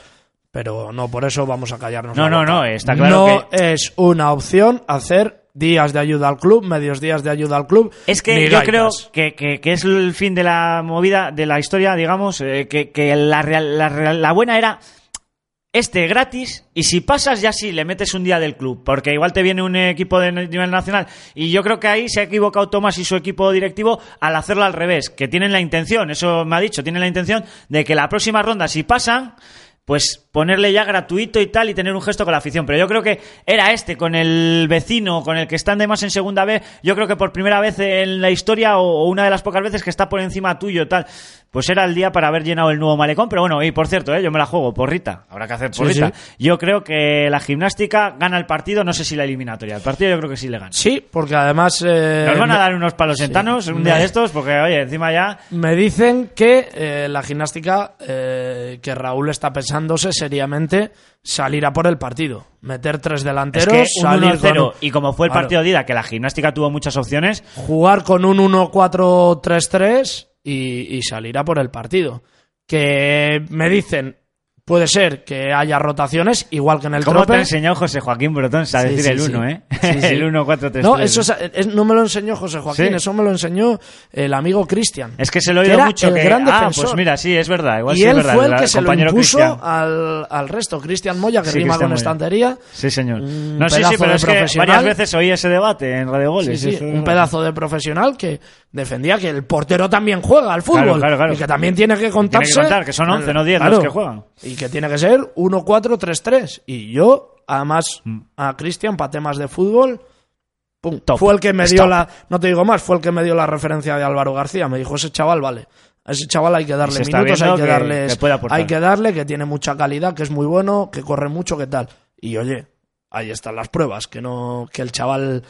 Pero no, por eso vamos a callarnos. No, la no, boca. no, está claro No es una opción hacer días de ayuda al club, medios días de ayuda al club. Es que yo creo que, que- que es el fin de la movida, de la historia, digamos, eh, que, que la, real- la, real- la buena era este gratis y si pasas ya sí le metes un día del club, porque igual te viene un equipo de nivel nacional y yo creo que ahí se ha equivocado Tomás y su equipo directivo al hacerlo al revés, que tienen la intención, eso me ha dicho, tienen la intención de que la próxima ronda si pasan pues ponerle ya gratuito y tal y tener un gesto con la afición. Pero yo creo que era este, con el vecino, con el que están de más en segunda vez, yo creo que por primera vez en la historia o, una de las pocas veces que está por encima tuyo tal, pues era el día para haber llenado el nuevo malecón. Pero bueno, y por cierto, ¿eh? yo me la juego, porrita, habrá que hacer Sí, porrita. sí. Yo creo que la gimnástica gana el partido, no sé si la eliminatoria. El partido yo creo que sí le gana. Sí, porque además... eh, Nos van a me- dar unos palos sentanos un Me- día de estos, porque oye, encima ya... Me dicen que eh, la gimnástica, eh, que Raúl está pensándose seriamente salir a por el partido. Meter tres Es delanteros, que un salir 1-0 con- y como fue el Claro. partido de ida, que la gimnástica tuvo muchas opciones, jugar con un 1-4-3-3 y, y salir a por el partido. Que me dicen, puede ser que haya rotaciones, igual que en el ¿Cómo te trope. enseñó José Joaquín Brotón a decir sí, el sí. 1, eh? Sí, sí. el 1, 4, 3, No, eso es- es- no me lo enseñó José Joaquín, eso me lo enseñó el amigo Cristian. Es que se lo he oído mucho. el que, gran ah, defensor. pues mira, sí, es verdad. Igual y él verdad, fue el el que se lo impuso al, al resto. Cristian Moya, que rima Cristian con Moya. estantería. Sí, señor. No, sí, sí, pero es que varias veces oí ese debate en Radio Goles. Un pedazo de profesional que defendía que el portero también juega al fútbol Claro, claro, claro. y que también tiene que contarse. Tiene que contar, que son 11, no 10 los que juegan. Y que tiene que ser 1-4-3-3. Y yo, además, Mm. a Cristian, para temas de fútbol, pum, Top. fue el que me dio la. No te digo más, fue el que me dio la referencia de Álvaro García. Me dijo, ese chaval, vale. A ese chaval hay que darle minutos, hay que, que- aportar. hay que darle, que tiene mucha calidad, que es muy bueno, que corre mucho, que tal. Y oye, ahí están las pruebas, que no, que el chaval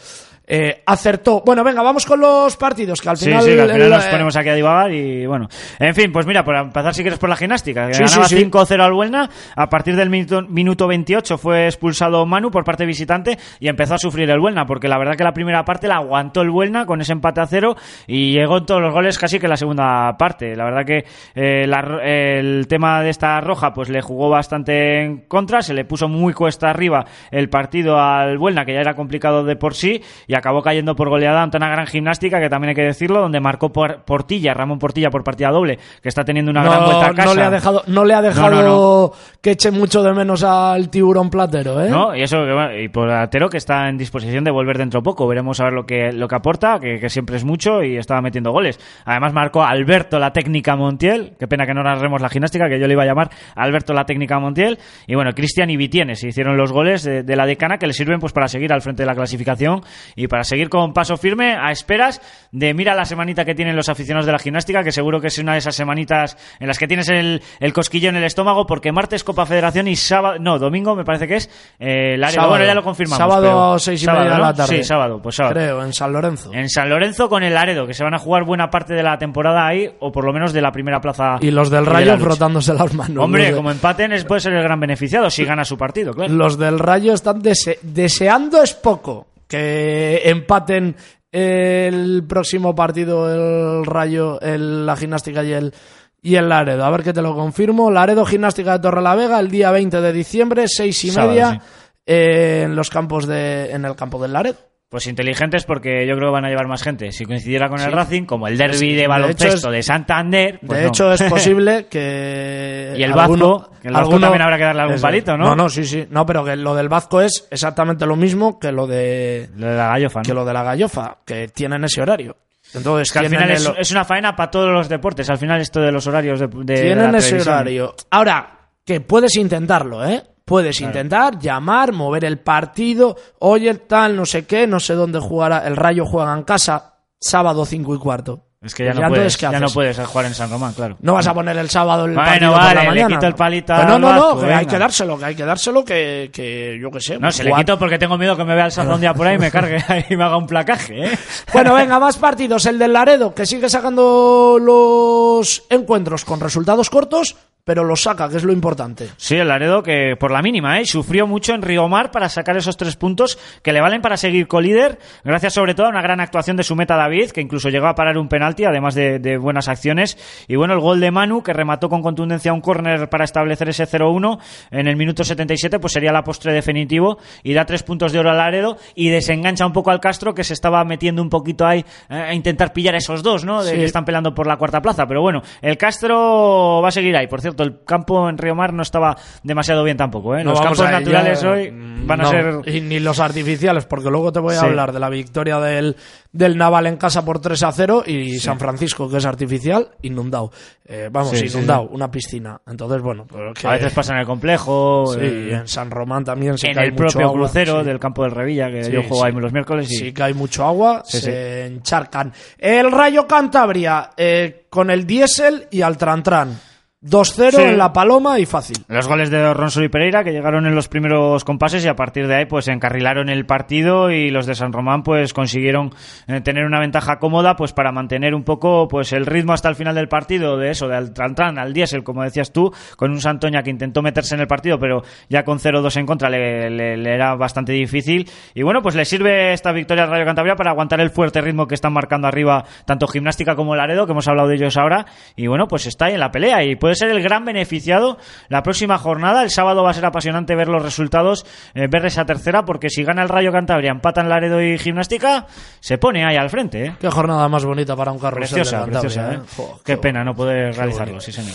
eh, acertó. Bueno, venga, vamos con los partidos, que al final. sí, que al final el, nos ponemos aquí a divagar y bueno. En fin, pues mira, por empezar si quieres por la gimnástica. Que Sí, ganaba sí, sí. 5-0 al Buelna. A partir del minuto, minuto 28 fue expulsado Manu por parte visitante y empezó a sufrir el Buelna, porque la verdad que la primera parte la aguantó el Buelna con ese empate a cero y llegó en todos los goles casi que en la segunda parte. La verdad que eh, la el tema de esta roja pues le jugó bastante en contra, se le puso muy cuesta arriba el partido al Buelna, que ya era complicado de por sí, y acabó cayendo por goleada ante una gran gimnástica, que también hay que decirlo, donde marcó por Portilla, Ramón Portilla por partida doble, que está teniendo una gran vuelta a casa. no le ha dejado, no le ha dejado No, no, que eche mucho de menos al tiburón platero, ¿eh? ¿No? Y eso, y por Atero que está en disposición de volver dentro poco. Veremos a ver lo que, lo que aporta, que, que siempre es mucho y estaba metiendo goles. Además marcó Alberto la técnica Montiel. Qué pena que no narremos la gimnástica, que yo le iba a llamar Alberto la técnica Montiel. Y bueno, Cristian y Vitienes se hicieron los goles de, de la decana que le sirven pues para seguir al frente de la clasificación. Y y para seguir con paso firme a esperas de mira la semanita que tienen los aficionados de la gimnástica, que seguro que es una de esas semanitas en las que tienes el, el cosquillo en el estómago, porque martes Copa Federación y sábado, no, domingo me parece que es, eh, Laredo. Sábado. bueno, ya lo confirmamos. Sábado seis y sábado, media de ¿no? la tarde. Sí, sábado, pues sábado. Creo, en San Lorenzo. En San Lorenzo con el Laredo, que se van a jugar buena parte de la temporada ahí, o por lo menos de la primera plaza. Y los del de la Rayo frotándose las manos. Hombre, como empaten, es- puede ser el gran beneficiado si gana su partido, claro. Los del Rayo están dese- deseando es poco que empaten el próximo partido el Rayo, el- la gimnástica y el y el Laredo. A ver que te lo confirmo. Laredo Gimnástica de Torrelavega el día 20 de diciembre, seis y Sábado, media, sí. eh, en los campos de, en el campo del Laredo. Pues inteligentes porque yo creo que van a llevar más gente. Si coincidiera con el. Racing, como el derby Sí, de de baloncesto de, es- Santander. pues de no. hecho, es posible que. Y el alguno- Vasco, que el Vasco también habrá que darle algún Eso. palito, ¿no? No, no, sí, sí. No, pero que lo del Vasco es exactamente lo mismo que lo de. Lo de la gallofa, ¿no? Que lo de la gallofa, que tienen ese horario. Entonces, Es que al final es, el- es una faena para todos los deportes. Al final esto de los horarios de, de- de tienen la ese televisión. horario. Ahora, que puedes intentarlo, ¿eh? Puedes Claro. intentar llamar, mover el partido. Oye, tal, no sé qué, no sé dónde jugará. El Rayo juega en casa, sábado 5 y cuarto. Es que ya, no, puedes, ¿qué ya no puedes jugar en San Román, claro. No vas a poner el sábado el Bueno, partido por vale, la le quito el palito no, no, no, Vasco, que hay que dárselo, que hay que dárselo, que, que yo qué sé. No, se le quito porque tengo miedo que me vea el Sanz un día por ahí y me cargue y me haga un placaje, ¿eh? Bueno, venga, más partidos. El del Laredo, que sigue sacando los encuentros con resultados cortos, pero los saca, que es lo importante. Sí, el Laredo que por la mínima, ¿eh? Sufrió mucho en Riomar para sacar esos tres puntos que le valen para seguir colíder, gracias sobre todo a una gran actuación de su meta David, que incluso llegó a parar un penalti, además de, de buenas acciones. Y bueno, el gol de Manu, que remató con contundencia un córner para establecer ese 0-1 en el minuto 77, pues sería la postre definitivo y da tres puntos de oro al Laredo y desengancha un poco al Castro, que se estaba metiendo un poquito ahí eh, a intentar pillar a esos dos, ¿no? De Sí. que están peleando por la cuarta plaza. Pero bueno, el Castro va a seguir ahí. Por cierto, el campo en Río Mar no estaba demasiado bien tampoco, ¿eh? No Los campos naturales hoy van a ser... Y ni los artificiales, porque luego te voy a Sí. hablar de la victoria del, del Naval en casa por 3 a 0 y San Francisco, que es artificial, inundado. Eh, vamos, Sí, inundado, una piscina. Entonces, bueno, pues que- A veces pasa en el complejo, Sí, eh, y en San Román también se en cae el mucho propio agua, crucero del campo del Revilla, que yo juego ahí los miércoles y... Sí que hay mucho agua, se encharcan. El Rayo Cantabria eh, con el diésel y al Trantran. 2-0 Sí. en la Paloma y fácil. Los goles de Ronsol y Pereira que llegaron en los primeros compases y a partir de ahí pues encarrilaron el partido y los de San Román pues consiguieron eh, tener una ventaja cómoda pues para mantener un poco pues el ritmo hasta el final del partido de eso, del Trantran al diésel como decías tú, con un Santoña que intentó meterse en el partido pero ya con 0-2 en contra le, le- le era bastante difícil y bueno pues le sirve esta victoria al Rayo Cantabria para aguantar el fuerte ritmo que están marcando arriba tanto Gimnástica como Laredo que hemos hablado de ellos ahora y bueno pues está ahí en la pelea y puede ser el gran beneficiado la próxima jornada. El sábado va a ser apasionante ver los resultados, eh, ver esa tercera, porque si gana el Rayo Cantabria, empatan Laredo y Gimnástica, se pone ahí al frente. ¿eh? Qué jornada más bonita para un carrusel Preciosa, preciosa. ¿eh? ¿eh? Qué, qué pena no poder realizarlo, sí señor.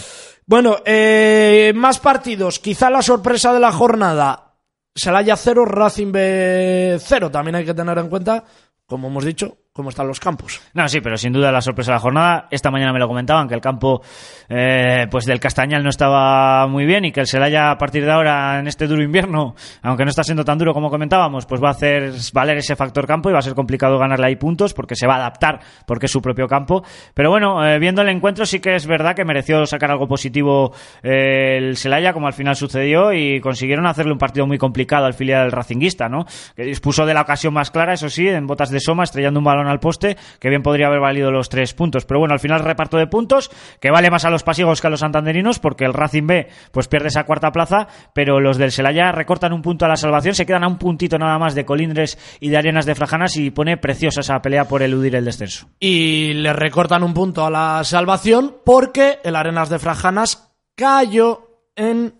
Bueno, eh, más partidos. Quizá la sorpresa de la jornada. Celaya 0, Racing B 0. También hay que tener en cuenta, como hemos dicho, cómo están los campos. No, sí, pero sin duda la sorpresa de la jornada. Esta mañana me lo comentaban que el campo eh, pues del Castañal no estaba muy bien y que el Celaya a partir de ahora en este duro invierno, aunque no está siendo tan duro como comentábamos, pues va a hacer valer ese factor campo y va a ser complicado ganarle ahí puntos porque se va a adaptar porque es su propio campo. Pero bueno, eh, viendo el encuentro sí que es verdad que mereció sacar algo positivo eh, el Celaya como al final sucedió y consiguieron hacerle un partido muy complicado al filial del Racinguista, ¿no? Que dispuso de la ocasión más clara, eso sí, en botas de Soma, estrellando un balón al poste, que bien podría haber valido los tres puntos. Pero bueno, al final reparto de puntos, que vale más a los pasiegos que a los santanderinos, porque el Racing B pues pierde esa cuarta plaza, pero los del Celaya recortan un punto a la salvación, se quedan a un puntito nada más de Colindres y de Arenas de Frajanas y pone preciosa esa pelea por eludir el descenso. Y le recortan un punto a la salvación porque el Arenas de Frajanas cayó en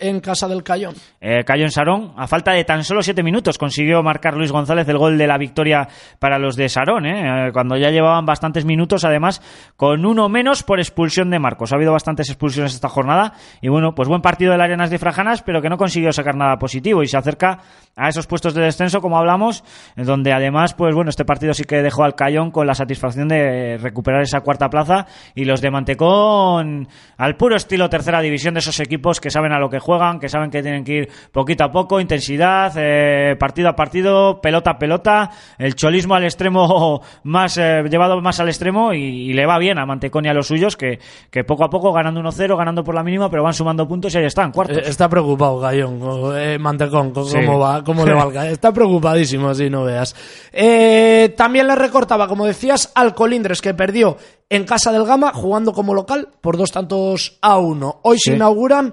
en casa del Cayón. Eh, cayó en Sarón. A falta de tan solo siete minutos consiguió marcar Luis González el gol de la victoria para los de Sarón, ¿eh? Eh, cuando ya llevaban bastantes minutos, además, con uno menos por expulsión de Marcos. Ha habido bastantes expulsiones esta jornada y bueno, pues buen partido del Arenas de Frajanas, pero que no consiguió sacar nada positivo y se acerca a esos puestos de descenso, como hablamos, donde además, pues bueno, este partido sí que dejó al Cayón con la satisfacción de recuperar esa cuarta plaza y los de Mantecón al puro estilo tercera división de esos equipos que saben a lo que juegan, que saben que tienen que ir poquito a poco, intensidad, eh, partido a partido, pelota a pelota, el cholismo al extremo más eh, llevado más al extremo y, y le va bien a Mantecón y a los suyos que, que poco a poco ganando 1-0, ganando por la mínima, pero van sumando puntos y ahí están, cuartos. Eh, Está preocupado o, eh, Mantecón, con Sí. cómo va, cómo le va al Gallón. Está preocupadísimo, si no veas. Eh, también le recortaba, como decías, al Colindres, que perdió en casa del Gama, jugando como local, por dos tantos a uno. Hoy se inauguran,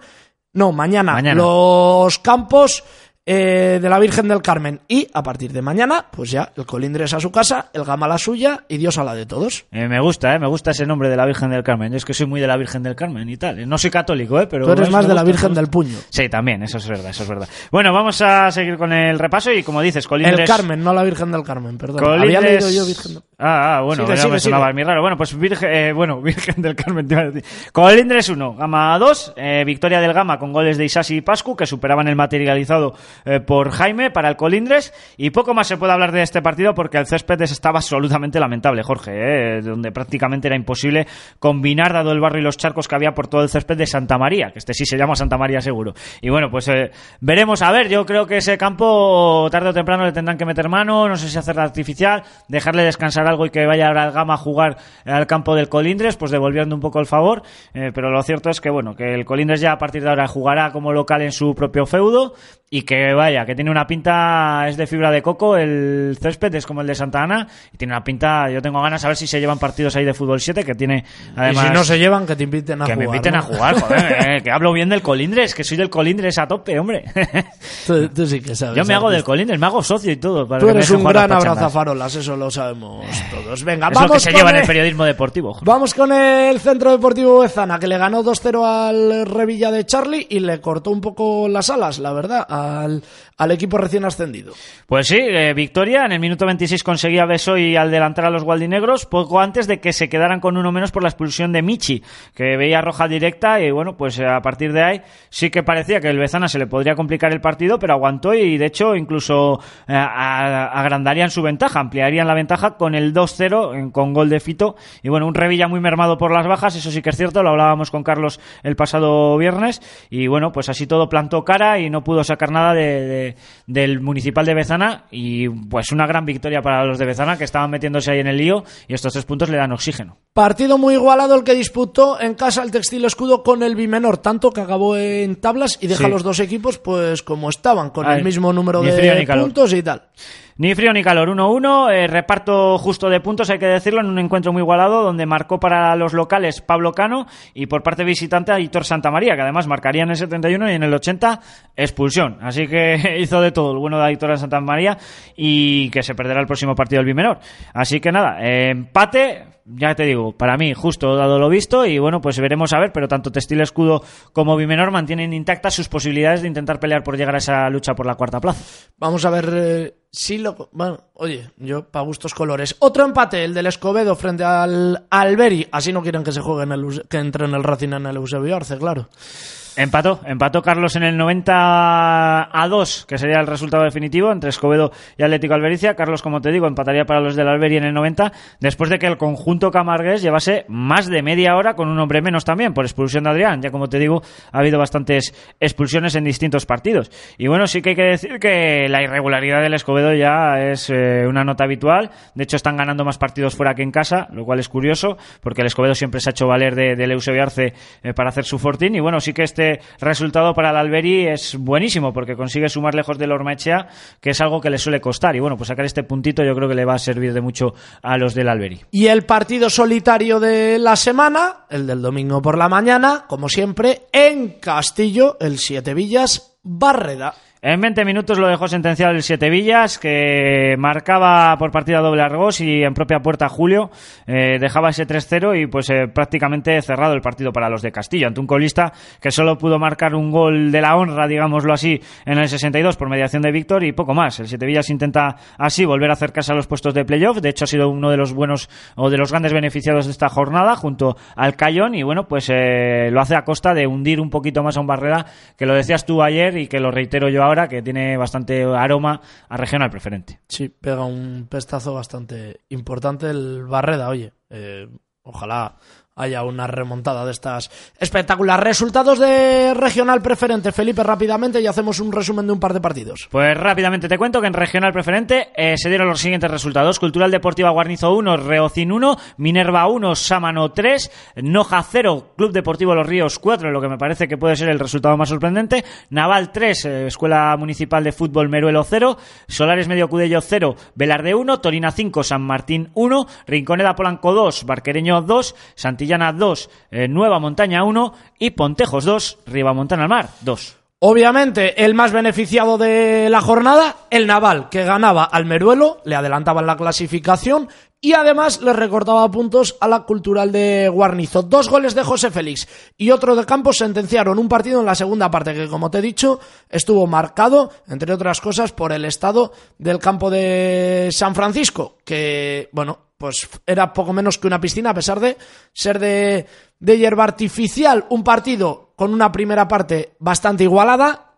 no, mañana, Mañana. los campos eh, de la Virgen del Carmen. Y a partir de mañana, pues ya, el Colindres a su casa, el Gama a la suya y Dios a la de todos. Eh, me gusta, eh, me gusta ese nombre de la Virgen del Carmen. Yo es que soy muy de la Virgen del Carmen y tal. No soy católico, eh, pero Tú eres es- más de la Virgen del. Puño. Sí, también, eso es verdad, eso es verdad. Bueno, vamos a seguir con el repaso y como dices, Colindres... El Carmen, no la Virgen del Carmen, perdón. Colindres- Había leído yo Virgen del Ah, ah, bueno, Sigue, ya sigue, me sonaba mí raro. Bueno, pues Virgen, eh, bueno, Virgen del Carmen, te iba a decir. Colindres 1, Gama 2, eh, victoria del Gama con goles de Isasi y Pascu, que superaban el materializado eh, por Jaime para el Colindres. Y poco más se puede hablar de este partido porque el césped estaba absolutamente lamentable, Jorge, eh, donde prácticamente era imposible combinar, dado el barro y los charcos que había por todo el césped de Santa María, que este sí se llama Santa María seguro. Y bueno, pues eh, veremos a ver, yo creo que ese campo tarde o temprano le tendrán que meter mano, no sé si hacerla artificial, dejarle descansar algo y que vaya ahora el Gama a jugar al campo del Colindres, pues devolviendo un poco el favor, eh, pero lo cierto es que bueno, que el Colindres ya a partir de ahora jugará como local en su propio feudo y que vaya, que tiene una pinta, es de fibra de coco, el césped es como el de Santa Ana y tiene una pinta, yo tengo ganas a ver si se llevan partidos ahí de fútbol 7 que tiene además y si no se llevan, que te inviten a que jugar. me inviten ¿no? a jugar, joder, eh, que hablo bien del Colindres, que soy del Colindres a tope, hombre. Tú, tú sí que sabes. Yo me hago del. Colindres, me hago socio y todo. para Tú que eres un gran abrazafarolas, eso lo sabemos todos. Venga, Es lo vamos que se con lleva en el- el periodismo deportivo. joder. Vamos con el Centro Deportivo Bezana, que le ganó 2-0 al Revilla de Charlie y le cortó un poco las alas, la verdad, al, equipo recién ascendido. Pues sí, eh, victoria. En el minuto 26 conseguía Besoy al delantar a los gualdinegros, poco antes de que se quedaran con uno menos por la expulsión de Michi, que veía roja directa y bueno, pues eh, a partir de ahí sí que parecía que el Bezana se le podría complicar el partido, pero aguantó y de hecho incluso eh, agrandarían su ventaja, ampliarían la ventaja con el 2-0 en- con gol de Fito. Y bueno, un Revilla muy mermado por las bajas, eso sí que es cierto, lo hablábamos con Carlos el pasado viernes y bueno, pues así todo plantó cara y no pudo sacar nada de- de- del municipal de Bezana y pues una gran victoria para los de Bezana que estaban metiéndose ahí en el lío y estos tres puntos le dan oxígeno. Partido muy igualado el que disputó en casa el Textil Escudo con el Bimenor, tanto que acabó en tablas y deja Sí. a los dos equipos pues como estaban, con el mismo número de puntos y tal. Ni frío ni calor, 1-1, eh, reparto justo de puntos, hay que decirlo, en un encuentro muy igualado donde marcó para los locales Pablo Cano y por parte visitante Aitor Santamaría, que además marcaría en el 71 y en el 80 expulsión. Así que hizo de todo el bueno de Aitor Santamaría y que se perderá el próximo partido del Bimenor. Así que nada, eh, empate, ya te digo, para mí justo dado lo visto y bueno, pues veremos a ver, pero tanto Textil Escudo como Bimenor mantienen intactas sus posibilidades de intentar pelear por llegar a esa lucha por la cuarta plaza. Vamos a ver si lo... Bueno, oye, yo para gustos colores. Otro empate, el del Escobedo frente al Alberi. Así no quieren que se juegue en el, que entre en el Racing en el Eusebio Arce, claro. Empató, empató Carlos en el 90 a 2, que sería el resultado definitivo entre Escobedo y Atlético Albericia. Carlos, como te digo, empataría para los del Alberi en el 90, después de que el conjunto camargués llevase más de media hora con un hombre menos también, por expulsión de Adrián. Ya como te digo, ha habido bastantes expulsiones en distintos partidos. Y bueno, sí que hay que decir que la irregularidad del Escobedo ya es eh, una nota habitual. De hecho, están ganando más partidos fuera que en casa, lo cual es curioso, porque el Escobedo siempre se ha hecho valer de, del Eusebio Arce eh, para hacer su fortín. Y bueno, sí que este resultado para el Alberi es buenísimo, porque consigue sumar lejos del Ormaechea, que es algo que le suele costar. Y bueno, pues sacar este puntito yo creo que le va a servir de mucho a los del Alberi. Y el partido solitario de la semana, el del domingo por la mañana, como siempre, en Castillo, el Siete Villas, Barreda. En 20 minutos lo dejó sentenciado el Siete Villas, que marcaba por partida doble Argos y en propia puerta Julio eh, dejaba ese 3-0 y pues eh, prácticamente cerrado el partido para los de Castillo, ante un colista que solo pudo marcar un gol de la honra, digámoslo así, en el 62 por mediación de Víctor y poco más. El Siete Villas intenta así volver a acercarse a los puestos de playoff, de hecho ha sido uno de los buenos o de los grandes beneficiados de esta jornada junto al Cayón y bueno, pues eh, lo hace a costa de hundir un poquito más a un Barrera, que lo decías tú ayer y que lo reitero yo ahora, que tiene bastante aroma a regional preferente. Sí, pega un pestazo bastante importante el Barreda, oye. eh, ojalá haya una remontada de estas espectaculares. Resultados de regional preferente, Felipe, rápidamente y hacemos un resumen de un par de partidos. Pues rápidamente te cuento que en regional preferente eh, se dieron los siguientes resultados. Cultural Deportiva Guarnizo 1, Reocin 1, Minerva 1, Sámano 3, Noja 0, Club Deportivo Los Ríos 4, lo que me parece que puede ser el resultado más sorprendente, Naval 3, eh, Escuela Municipal de Fútbol Meruelo 0, Solares Medio Cudello 0, Velarde 1, Torina 5, San Martín 1, Rinconeda Polanco 2, Barquereño 2, Santillana 2, eh, Nueva Montaña 1 y Pontejos 2, Ribamontana al Mar 2. Obviamente, el más beneficiado de la jornada, el Naval, que ganaba al Meruelo, le adelantaba en la clasificación y además le recortaba puntos a la Cultural de Guarnizo. Dos goles de José Félix y otro de Campos sentenciaron un partido en la segunda parte que, como te he dicho, estuvo marcado, entre otras cosas, por el estado del campo de San Francisco, que, bueno, pues era poco menos que una piscina, a pesar de ser de, de hierba artificial. Un partido con una primera parte bastante igualada,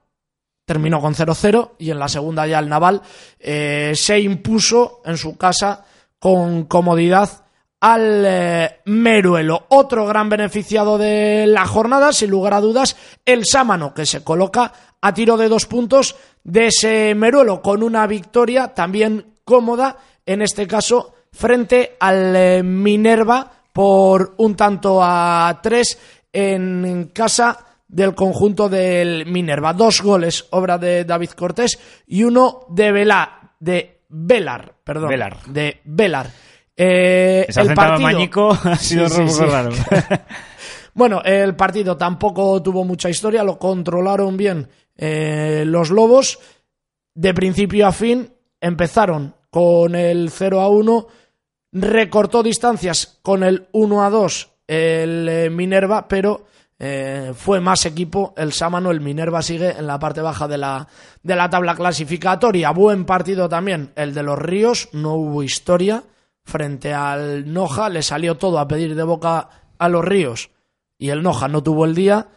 terminó con 0-0 y en la segunda ya el Naval eh, se impuso en su casa con comodidad al eh, Meruelo. Otro gran beneficiado de la jornada, sin lugar a dudas, el Sámano, que se coloca a tiro de dos puntos de ese Meruelo, con una victoria también cómoda, en este caso, frente al eh, Minerva por un tanto a tres en casa del conjunto del Minerva. Dos goles, obra de David Cortés, y uno de Vela, de Velar, perdón. Velar. De Velar. Eh, el partido... mañico ha sido Sí, un sí, poco sí. raro. Bueno, el partido tampoco tuvo mucha historia, lo controlaron bien eh, los Lobos. De principio a fin empezaron con el 0 a 1, recortó distancias con el 1 a 2 el eh, Minerva, pero eh, fue más equipo el Sámano, el Minerva sigue en la parte baja de la, de la tabla clasificatoria. Buen partido también el de los Ríos, no hubo historia frente al Noja, le salió todo a pedir de boca a los Ríos y el Noja no tuvo el día,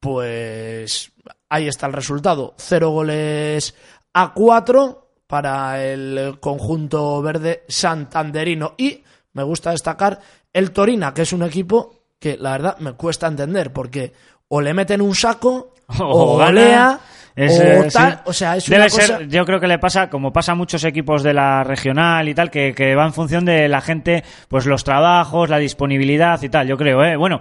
pues ahí está el resultado. Cero goles a cuatro para el conjunto verde santanderino. Y me gusta destacar el Torina, que es un equipo que la verdad me cuesta entender, porque o le meten un saco, o, gana. golea, Es, o tal. sí. O sea, es Debe una cosa... ser, yo creo que le pasa, como pasa a muchos equipos de la regional y tal, que, que va en función de la gente, pues los trabajos, la disponibilidad y tal, yo creo, ¿eh? Bueno,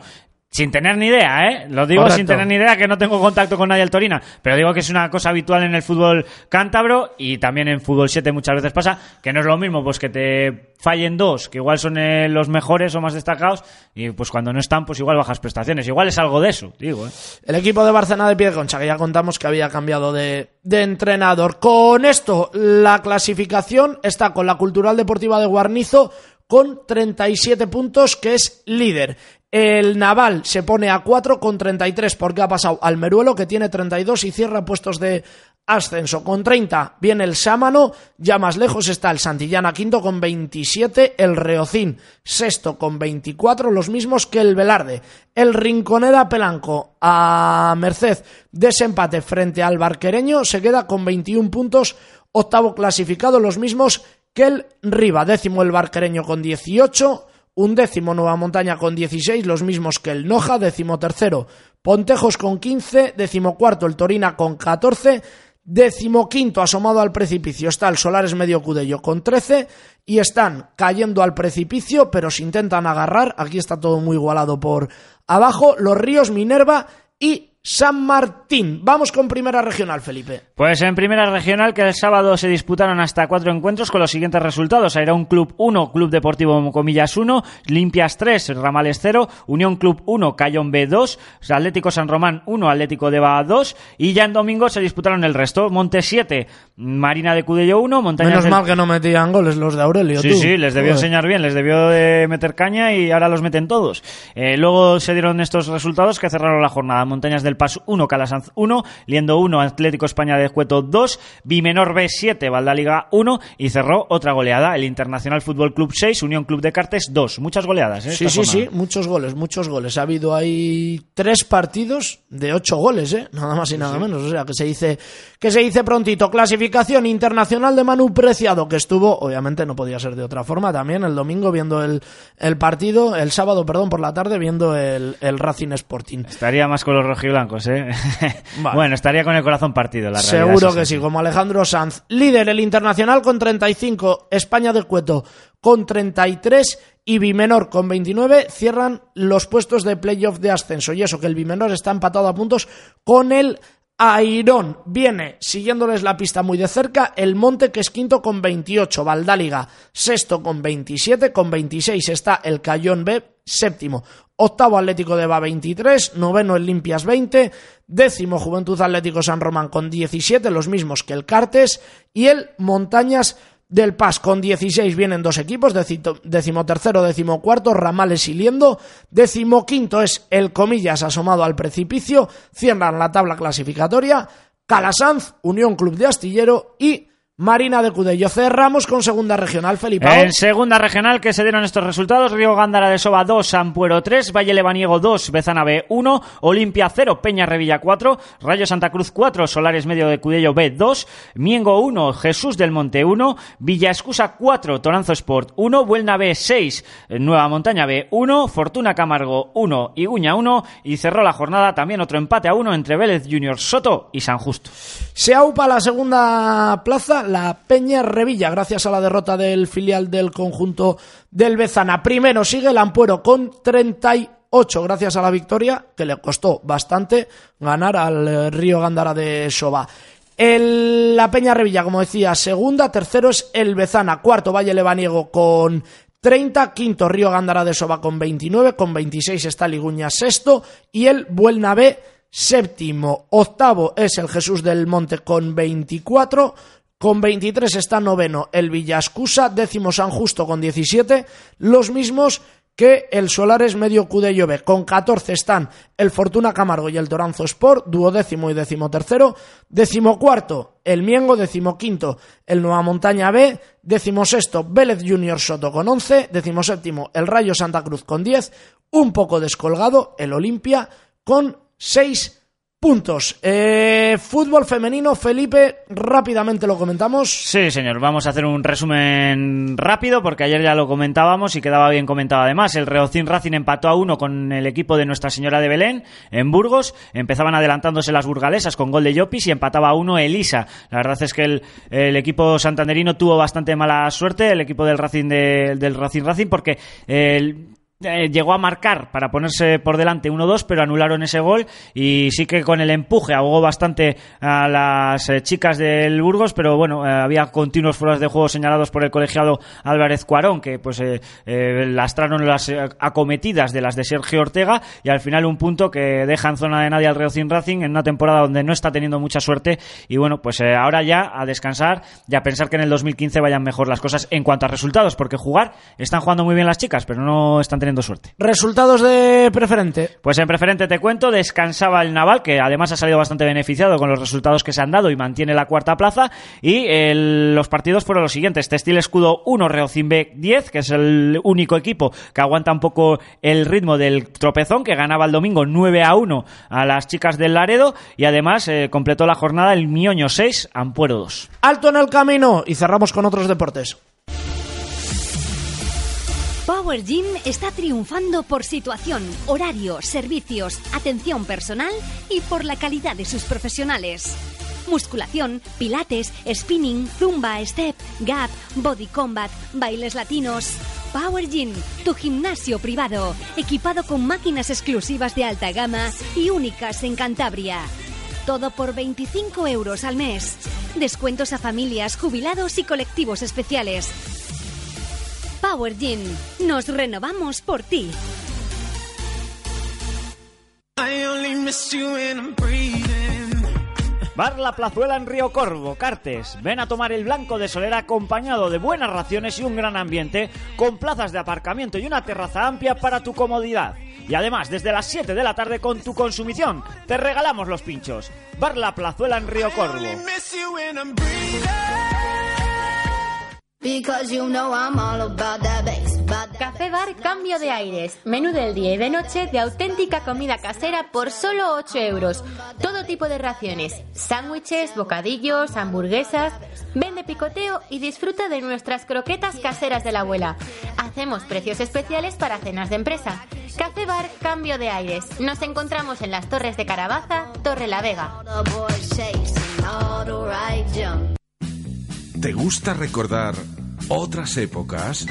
sin tener ni idea, ¿eh? Lo digo Correcto. sin tener ni idea, que no tengo contacto con nadie del Torina, pero digo que es una cosa habitual en el fútbol cántabro y también en fútbol 7 muchas veces pasa, que no es lo mismo, pues que te fallen dos, que igual son eh, los mejores o más destacados, y pues cuando no están, pues igual bajas prestaciones. Igual es algo de eso, digo, ¿eh? El equipo de Barcelona de Piedeconcha, que ya contamos que había cambiado de, de entrenador. Con esto, la clasificación está con la Cultural Deportiva de Guarnizo con 37 puntos, que es líder. El Naval se pone a 4 con 33 porque ha pasado al Meruelo, que tiene 32 y cierra puestos de ascenso. Con 30 viene el Sámano, ya más lejos está el Santillana quinto con 27, el Reocín sexto con 24, los mismos que el Velarde. El Rinconeda Pelanco a merced de ese empate frente al Barquereño se queda con 21 puntos, octavo clasificado, los mismos que el Riva, décimo el Barquereño con 18, un décimo Nueva Montaña con 16, los mismos que el Noja, décimo tercero Pontejos con 15, décimo cuarto el Torina con 14, décimo quinto asomado al precipicio está el Solares Medio Cudello con 13 y están cayendo al precipicio pero se intentan agarrar, aquí está todo muy igualado por abajo, los Ríos Minerva y San Martín. Vamos con primera regional, Felipe. Pues en primera regional que el sábado se disputaron hasta cuatro encuentros con los siguientes resultados. Era un Club 1, Club Deportivo Comillas 1, Limpias 3, Ramales 0, Unión Club 1, Cayón B 2, Atlético San Román 1, Atlético Deva 2 y ya en domingo se disputaron el resto. Montes 7, Marina de Cudello 1, Montañas Menos del- mal que no metían goles los de Aurelio. Sí, tú. sí, les debió enseñar bien, les debió de meter caña y ahora los meten todos. Eh, luego se dieron estos resultados que cerraron la jornada. Montañas del del Pas 1, Calasanz 1, Liendo 1, Atlético España de Cueto 2, Bimenor B 7, Valdaliga 1 y cerró otra goleada, el Internacional Fútbol Club 6, Unión Club de Cartes 2. Muchas goleadas, ¿eh? Sí, sí, sí, muchos goles, muchos goles. Ha habido ahí tres partidos de ocho goles, ¿eh? Nada más y nada menos. O sea, que se dice que se dice prontito. Clasificación internacional de Manu Preciado, que estuvo, obviamente no podía ser de otra forma, también el domingo viendo el, el partido, el sábado, perdón, por la tarde viendo el, el Racing Sporting. Estaría más con los rojiblancos, ¿eh? Vale. bueno, estaría con el corazón partido, la realidad Seguro que así. sí, como Alejandro Sanz. Líder el Internacional con 35, España de Cueto con 33 y Bimenor con 29 cierran los puestos de playoff de ascenso. Y eso que el Bimenor está empatado a puntos con el Airón. Viene siguiéndoles la pista muy de cerca el Monte que es quinto con 28, Valdáliga sexto con 27, con 26 está el Cayón B séptimo. Octavo Atlético de Ba 23, noveno el Limpias 20, décimo Juventud Atlético San Román con 17, los mismos que el Cartes, y el Montañas del Paz con 16 vienen dos equipos, decito- decimotercero, decimocuarto, Ramales y Liendo, decimoquinto es el Comillas asomado al precipicio, cierran la tabla clasificatoria, Calasanz, Unión Club de Astillero y Marina de Cudello. Cerramos con segunda regional, Felipe. En segunda regional que se dieron estos resultados, Río Gándara de Soba 2, Sampuero 3, Valle Lebaniego 2, Bezana B 1, Olimpia 0, Peña Revilla 4, Rayo Santa Cruz 4, Solares Medio de Cudello B 2, Miengo 1, Jesús del Monte 1, Villa Escusa 4, Toranzo Sport 1, Buelna B 6, Nueva Montaña B 1, Fortuna Camargo 1, Iguña 1 y cerró la jornada también otro empate a 1 entre Vélez Junior Soto y San Justo. Se aupa la segunda plaza la Peña Revilla, gracias a la derrota del filial del conjunto del Bezana. Primero sigue el Ampuero con 38, gracias a la victoria, que le costó bastante ganar al eh, Río Gándara de Soba. El- la Peña Revilla, como decía, segunda, tercero es el Bezana, cuarto Valle Lebaniego con 30, quinto Río Gándara de Soba con 29, con 26 está Liguña sexto y el Buelna séptimo, octavo es el Jesús del Monte con 24, con 23 está noveno el Villascusa, décimo San Justo con 17, los mismos que el Solares Medio Cudello B. Con 14 están el Fortuna Camargo y el Toranzo Sport, duodécimo y décimo tercero, décimo cuarto el Miengo, décimo quinto el Nueva Montaña B, décimo sexto Vélez Junior Soto con 11, décimo el Rayo Santa Cruz con 10, un poco descolgado el Olimpia con 6 puntos. Eh, fútbol femenino, Felipe, rápidamente lo comentamos. Sí, señor. Vamos a hacer un resumen rápido porque ayer ya lo comentábamos y quedaba bien comentado además. El Reocín Racing empató a uno con el equipo de Nuestra Señora de Belén en Burgos. Empezaban adelantándose las burgalesas con gol de Llopis y empataba a uno Elisa. La verdad es que el, equipo santanderino tuvo bastante mala suerte, el equipo del Racing de- del Racing Racing, porque el eh, llegó a marcar para ponerse por delante 1-2, pero anularon ese gol y sí que con el empuje ahogó bastante a las eh, chicas del Burgos, pero bueno, eh, había continuos fueras de juego señalados por el colegiado Álvarez Cuarón, que pues eh, lastraron las acometidas de las de Sergio Ortega y al final un punto que deja en zona de nadie al Reocin Racing en una temporada donde no está teniendo mucha suerte y bueno, pues ahora ya a descansar y a pensar que en el 2015 vayan mejor las cosas en cuanto a resultados, porque jugar están jugando muy bien las chicas, pero no están teniendo suerte. Resultados de preferente. Pues en preferente te cuento, descansaba el Naval, que además ha salido bastante beneficiado con los resultados que se han dado y mantiene la cuarta plaza. Y el- los partidos fueron los siguientes: Textil Escudo 1, Reocin B 10, que es el único equipo que aguanta un poco el ritmo del tropezón, que ganaba el domingo 9 a 1 a las chicas del Laredo. Y además eh, completó la jornada el Mioño 6, Ampuero 2. Alto en el camino y cerramos con otros deportes. Power Gym está triunfando por situación, horario, servicios, atención personal y por la calidad de sus profesionales. Musculación, pilates, spinning, zumba, step, gap, body combat, bailes latinos. Power Gym, tu gimnasio privado, equipado con máquinas exclusivas de alta gama y únicas en Cantabria. Todo por 25 euros al mes. Descuentos a familias, jubilados y colectivos especiales. Power Gym. Nos renovamos por ti. Bar La Plazuela en Río Corvo, Cartes. Ven a tomar el blanco de Solera acompañado de buenas raciones y un gran ambiente, con plazas de aparcamiento y una terraza amplia para tu comodidad. Y además, desde las 7 de la tarde con tu consumición, te regalamos los pinchos. Bar La Plazuela en Río Corvo. Café Bar Cambio de Aires. Menú del día y de noche de auténtica comida casera por solo 8 euros. Todo tipo de raciones. Sándwiches, bocadillos, hamburguesas. Vende picoteo y disfruta de nuestras croquetas caseras de la abuela. Hacemos precios especiales para cenas de empresa. Café Bar Cambio de Aires. Nos encontramos en las Torres de Carabaza, Torre La Vega. ¿Te gusta recordar otras épocas?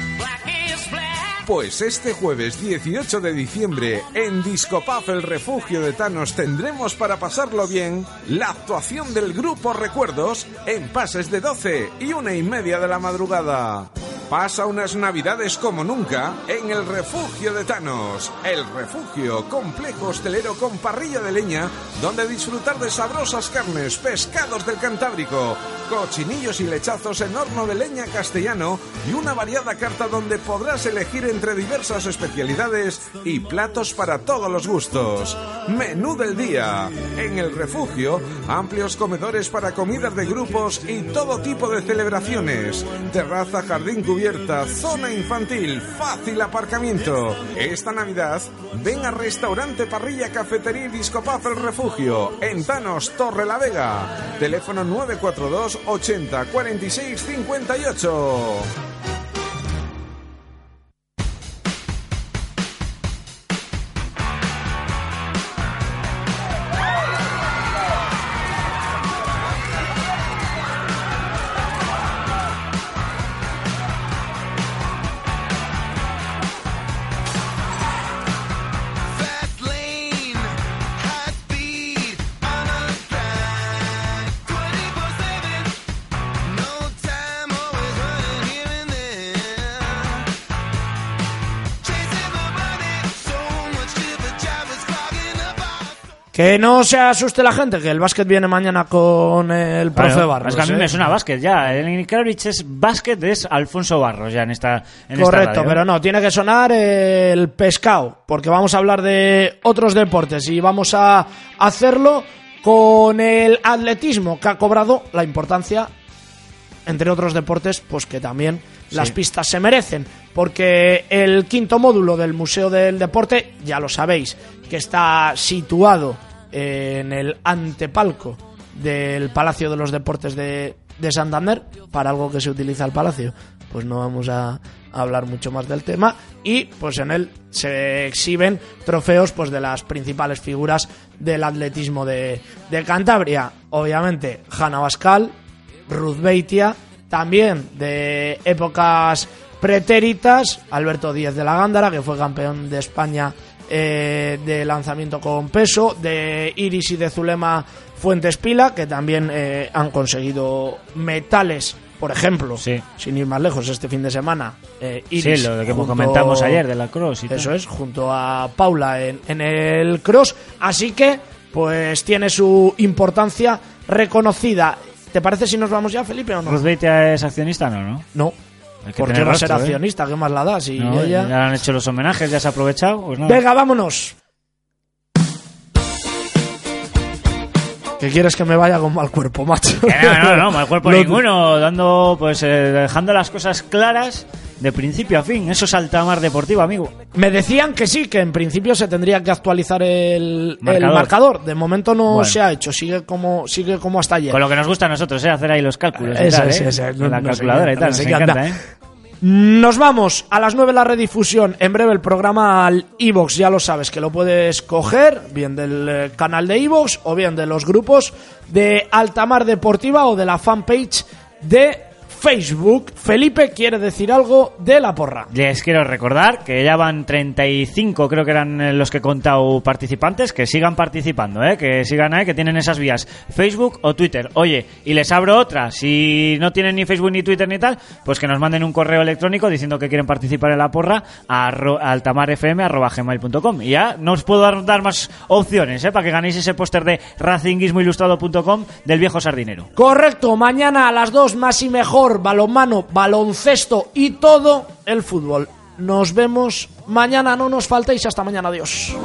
Pues este jueves 18 de diciembre en Discopaf El Refugio de Thanos tendremos para pasarlo bien la actuación del grupo Recuerdos en pases de 12 y una y media de la madrugada. Pasa unas navidades como nunca en el refugio de Thanos. El refugio, complejo hostelero con parrilla de leña, donde disfrutar de sabrosas carnes, pescados del Cantábrico, cochinillos y lechazos en horno de leña castellano y una variada carta donde podrás elegir entre diversas especialidades y platos para todos los gustos. Menú del día. En el refugio, amplios comedores para comidas de grupos y todo tipo de celebraciones. Terraza, jardín zona infantil, fácil aparcamiento. Esta Navidad, ven a Restaurante Parrilla Cafetería y Discopaz Refugio, en Thanos, Torre la Vega. Teléfono 942 80 46 58. Que no se asuste la gente, que el básquet viene mañana con el profe Barros. Es que a mí ¿eh? me suena básquet ya. El Kravic es básquet, es Alfonso Barros ya en esta. En esta Correcto, radio. pero no, tiene que sonar el pescado, porque vamos a hablar de otros deportes y vamos a hacerlo con el atletismo, que ha cobrado la importancia, entre otros deportes, pues que también las pistas se merecen, porque el quinto módulo del Museo del Deporte, ya lo sabéis, que está situado en el antepalco del Palacio de los Deportes de, de Santander, para algo que se utiliza el palacio, pues no vamos a hablar mucho más del tema, y pues en él se exhiben trofeos pues de las principales figuras del atletismo de, de Cantabria, obviamente Hanna Bascal, Ruth Beitia, también de épocas pretéritas, Alberto Díez de la Gándara, que fue campeón de España eh, de lanzamiento con peso, de Iris y de Zulema Fuentes Pila, que también eh, han conseguido metales, por ejemplo, sin ir más lejos, este fin de semana. eh, Iris Sí, lo que junto- comentamos ayer de la cross y tal. Eso es, junto a Paula en, en el cross. Así que, pues tiene su importancia reconocida. ¿Te parece si nos vamos ya, Felipe, o no? Ruth Beitia es accionista, ¿no? ¿no? No. Hay que ¿Por qué tener va a ser ¿eh? accionista? ¿Qué más la da? Si No, ella... Ya han hecho los homenajes, ya se ha aprovechado. Pues nada. Venga, vámonos. ¿Qué quieres que me vaya con mal cuerpo, macho? Que no, no, no, mal cuerpo ninguno, dando, pues, eh, dejando las cosas claras de principio a fin. Eso es altamar deportivo, amigo. Me decían que sí, que en principio se tendría que actualizar el el marcador. De momento no Bueno. se ha hecho, sigue como sigue como hasta ayer. Con lo que nos gusta a nosotros, ¿eh? Hacer ahí los cálculos. y Eso tal, es, ¿eh? eso la calculadora y tal. nos Nos encanta. encanta, ¿eh? Nos vamos a las 9 la redifusión. En breve el programa al iVox, ya lo sabes, que lo puedes coger bien del eh, canal de iVox o bien de los grupos de Altamar Deportiva o de la fanpage de Facebook. Felipe quiere decir algo de la porra. Les quiero recordar que ya van 35, creo que eran eh, los que he contado participantes, que sigan participando, ¿eh? que sigan ahí, que tienen esas vías, Facebook o Twitter. Oye, y les abro otra, si no tienen ni Facebook ni Twitter ni tal, pues que nos manden un correo electrónico diciendo que quieren participar en la porra a arro- a altamarfm.gmail.com. Y ya no os puedo dar, dar más opciones, ¿eh? para que ganéis ese póster de racinguismoilustrado.com del viejo sardinero. Correcto, mañana a las 2 más y mejor, balonmano, baloncesto y todo el fútbol. Nos vemos mañana, no nos faltéis. Hasta mañana, adiós.